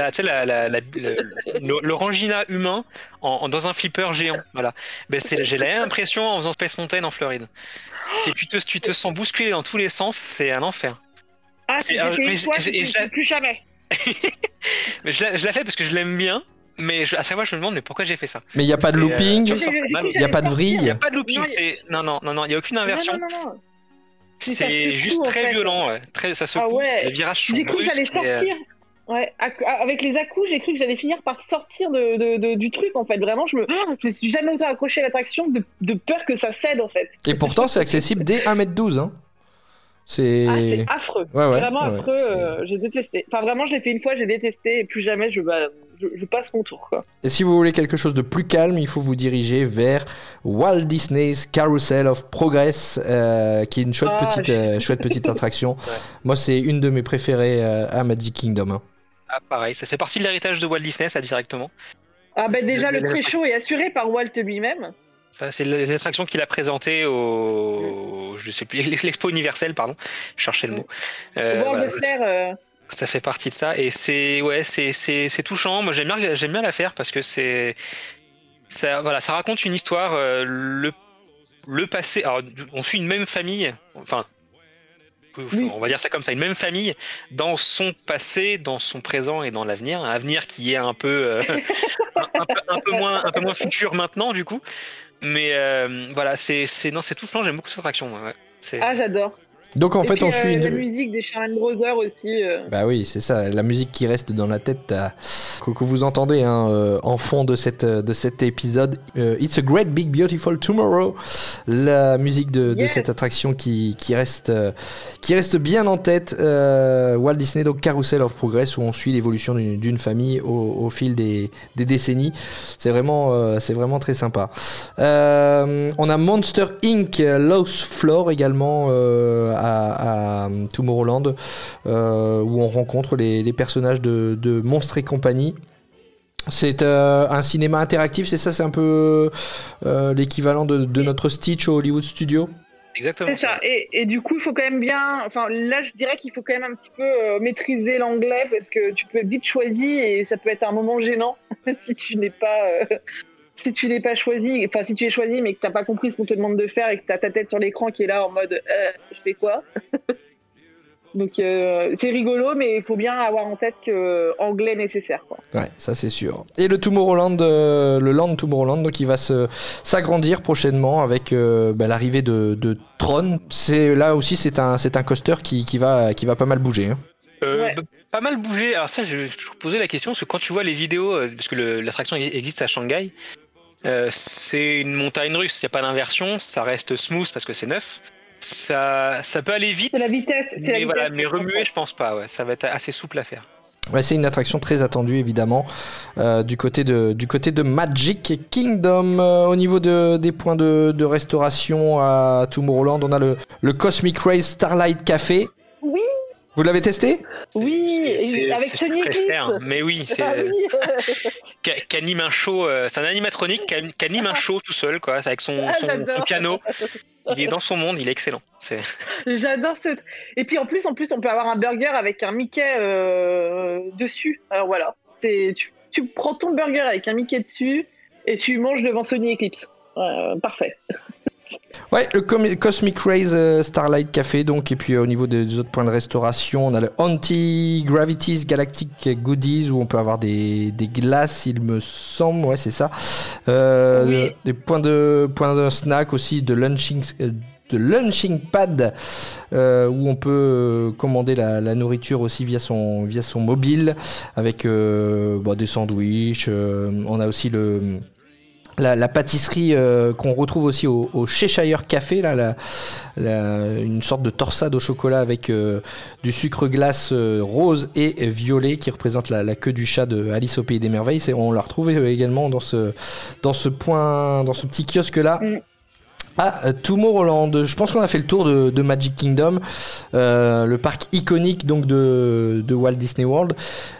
Ah tu la, la, la- le- l'Orangina humain en, en- dans un flipper géant. Voilà. Ben, c'est- J'ai la même impression en faisant Space Mountain en Floride. C'est- Tu te, tu te sens bousculé dans tous les sens, c'est un enfer. Ah, C'est- une fois, j'ai- je j'ai- ne plus jamais. Mais je la, je la fais parce que je l'aime bien, mais je- à chaque fois je me demande mais pourquoi j'ai fait ça? Mais il n'y a pas de euh, looping, tu il n'y a pas de j'allais Il n'y vrille. a pas de looping, Non, c'est non non non non, il y a aucune inversion. Non, non, non, C'est juste très fait. violent, ouais. très ça secoue, Ah ouais. les virages sont J'ai cru que j'allais euh, sortir. Ouais, à- à- avec les à-coups, j'ai cru que j'allais finir par sortir de, de- de- du truc en fait. Vraiment, je me, je me suis jamais autant accroché à l'attraction de, de peur que ça cède en fait. Et pourtant c'est accessible dès 1m12. Hein. C'est... Ah, c'est affreux. Ouais, ouais, vraiment ouais, affreux. euh, j'ai détesté. Enfin, vraiment, je l'ai fait une fois, j'ai détesté et plus jamais je, bah, je, je passe mon tour. Quoi. Et si vous voulez quelque chose de plus calme, il faut vous diriger vers Walt Disney's Carousel of Progress, euh, qui est une chouette, Ah, petite, euh, chouette petite attraction. Moi, c'est une de mes préférées euh, à Magic Kingdom. hein. Ah, pareil, ça fait partie de l'héritage de Walt Disney, ça directement. Ah, bah, déjà, Le- le le- pré-show est assuré par Walt lui-même. Ça, c'est les attractions qu'il a présentées au, je sais plus, l'expo universelle, pardon. Je cherchais le mot. Euh, voilà. euh, Ça fait partie de ça et c'est ouais, c'est touchant. Moi, j'aime bien j'aime bien la faire parce que c'est ça voilà, ça raconte une histoire euh, le le passé. Alors, on suit une même famille, enfin. Oui. On va dire ça comme ça, une même famille dans son passé, dans son présent et dans l'avenir. Un avenir qui est un peu, euh, un, un peu, un peu moins, un peu moins futur maintenant du coup. Mais euh, voilà, c'est c'est non, c'est touchant. J'aime beaucoup cette attraction. moi, ouais. Ah, j'adore. Donc en Et fait, puis, on euh, suit La une... musique des Sherman Brothers aussi. euh. Bah oui, c'est ça, la musique qui reste dans la tête euh, que, que vous entendez hein, euh, en fond de, cette, euh, de cet épisode. Euh, It's a Great Big Beautiful Tomorrow, la musique de, cette attraction qui, qui, reste, euh, qui reste bien en tête. Euh, Walt Disney, donc Carousel of Progress, où on suit l'évolution d'une d'une famille au, au fil des, des décennies. C'est vraiment, euh, c'est vraiment très sympa. Euh, on a Monster Inc. Lost Floor également euh, à, à Tomorrowland euh, où on rencontre les, les personnages de, de Monstres et compagnie. C'est euh, un cinéma interactif, c'est ça, c'est un peu euh, l'équivalent de, de notre Stitch au Hollywood Studio? exactement C'est ça. Et, et du coup, il faut quand même bien. Enfin, là, je dirais qu'il faut quand même un petit peu euh, maîtriser l'anglais parce que tu peux être vite choisi et ça peut être un moment gênant si tu n'es pas. Si tu n'es pas choisi, enfin si tu es choisi mais que t'as pas compris ce qu'on te demande de faire et que t'as ta tête sur l'écran qui est là en mode euh, je fais quoi? Donc euh, c'est rigolo mais il faut bien avoir en tête que euh, anglais nécessaire quoi. Ouais, ça c'est sûr. Et le Tomorrowland, euh, le Land Tomorrowland, donc il va se s'agrandir prochainement avec euh, bah, l'arrivée de, de Tron. C'est là aussi c'est un c'est un coaster qui, qui va qui va pas mal bouger. hein. Euh, Ouais. bah, Pas mal bougé. Alors ça, je, je vous posais la question parce que quand tu vois les vidéos, parce que l'attraction existe à Shanghai, euh, c'est une montagne russe. Il n'y a pas d'inversion, ça reste smooth parce que c'est neuf. Ça, ça peut aller vite. C'est la vitesse. c'est la Mais voilà, vitesse mais remuer, je pense pas. Ouais, ça va être assez souple à faire. Ouais, c'est une attraction très attendue évidemment euh, du côté de du côté de Magic Kingdom. Euh, au niveau de, des points de, de restauration à Tomorrowland, on a le, le Cosmic Rays Starlight Café. Vous l'avez testé Oui, c'est- avec Tony je préfère. Eclipse. Mais oui, c'est Ah oui. un show. euh, c'est un animatronique qui, qui anime un show tout seul, quoi, avec son, Ah, son- j'adore. son piano. Il est dans son monde, il est excellent. C'est J'adore ce. Et puis en plus, en plus, on peut avoir un burger avec un Mickey euh, dessus. Alors voilà, c'est tu, tu prends ton burger avec un Mickey dessus et tu manges devant Sony Eclipse. Euh, parfait. Ouais, le Com- Cosmic Rays euh, Starlight Café, donc, et puis euh, au niveau des, des autres points de restauration, on a le Anti-Gravities Galactic Goodies, où on peut avoir des, des glaces, il me semble, ouais, c'est ça. Euh, Oui. le- des points de, points de snack aussi, de lunching, de lunching pad, où on peut commander la, la nourriture aussi via son, via son mobile, avec bon, des sandwichs, on a aussi le la, la pâtisserie euh, qu'on retrouve aussi au, au Cheshire Café, là, la- la- une sorte de torsade au chocolat avec euh, du sucre glace euh, rose et violet qui représente la, queue du chat de Alice au pays des merveilles. On l'a retrouvé également dans ce, dans ce point, dans ce petit kiosque là. Mm. Euh, Tomorrowland, je pense qu'on a fait le tour de, de Magic Kingdom, euh, le parc iconique donc de, de Walt Disney World.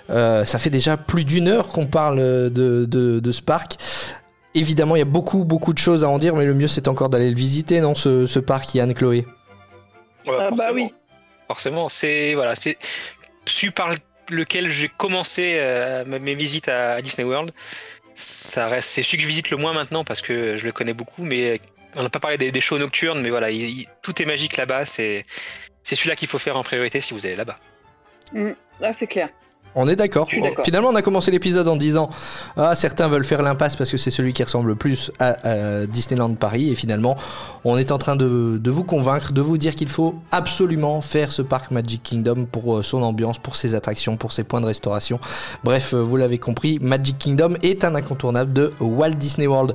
Euh, ça fait déjà plus d'une heure qu'on parle de ce parc. Évidemment, il y a beaucoup, beaucoup de choses à en dire, mais le mieux c'est encore d'aller le visiter, non, ce, ce parc, Yann Chloé Ouais, Ah, bah oui. Forcément, c'est voilà, c'est celui par lequel j'ai commencé euh, mes visites à, à Disney World. Ça reste, c'est celui que je visite le moins maintenant parce que je le connais beaucoup, mais on n'a pas parlé des, des shows nocturnes, mais voilà, il- il- tout est magique là-bas. C'est c'est celui-là qu'il faut faire en priorité si vous allez là-bas. Ah, c'est clair. On est d'accord. Finalement, on a commencé l'épisode en disant Ah, certains veulent faire l'impasse parce que c'est celui qui ressemble le plus à, à Disneyland Paris. Et finalement, on est en train de, de vous convaincre, de vous dire qu'il faut absolument faire ce parc Magic Kingdom pour euh, son ambiance, pour ses attractions, pour ses points de restauration. Bref, euh, vous l'avez compris, Magic Kingdom est un incontournable de Walt Disney World.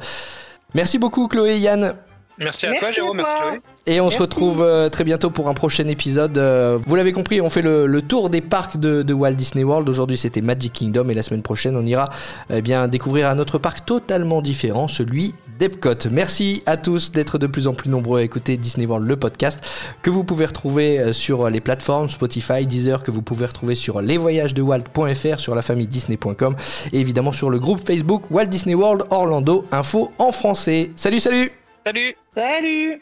Merci beaucoup, Chloé et Yann. Merci à Merci toi, Jérôme. Merci, Chloé. Et on se retrouve euh, très bientôt pour un prochain épisode. Euh, vous l'avez compris, on fait le, le tour des parcs de, de Walt Disney World. Aujourd'hui, c'était Magic Kingdom et la semaine prochaine, on ira eh bien découvrir un autre parc totalement différent, celui d'Epcot. Merci à tous d'être de plus en plus nombreux à écouter Disney World, le podcast que vous pouvez retrouver euh, sur les plateformes Spotify, Deezer, que vous pouvez retrouver sur lesvoyagesdewalt.fr, sur lafamidisney.com et évidemment sur le groupe Facebook Walt Disney World Orlando Info en français. Salut, salut Salut. Salut.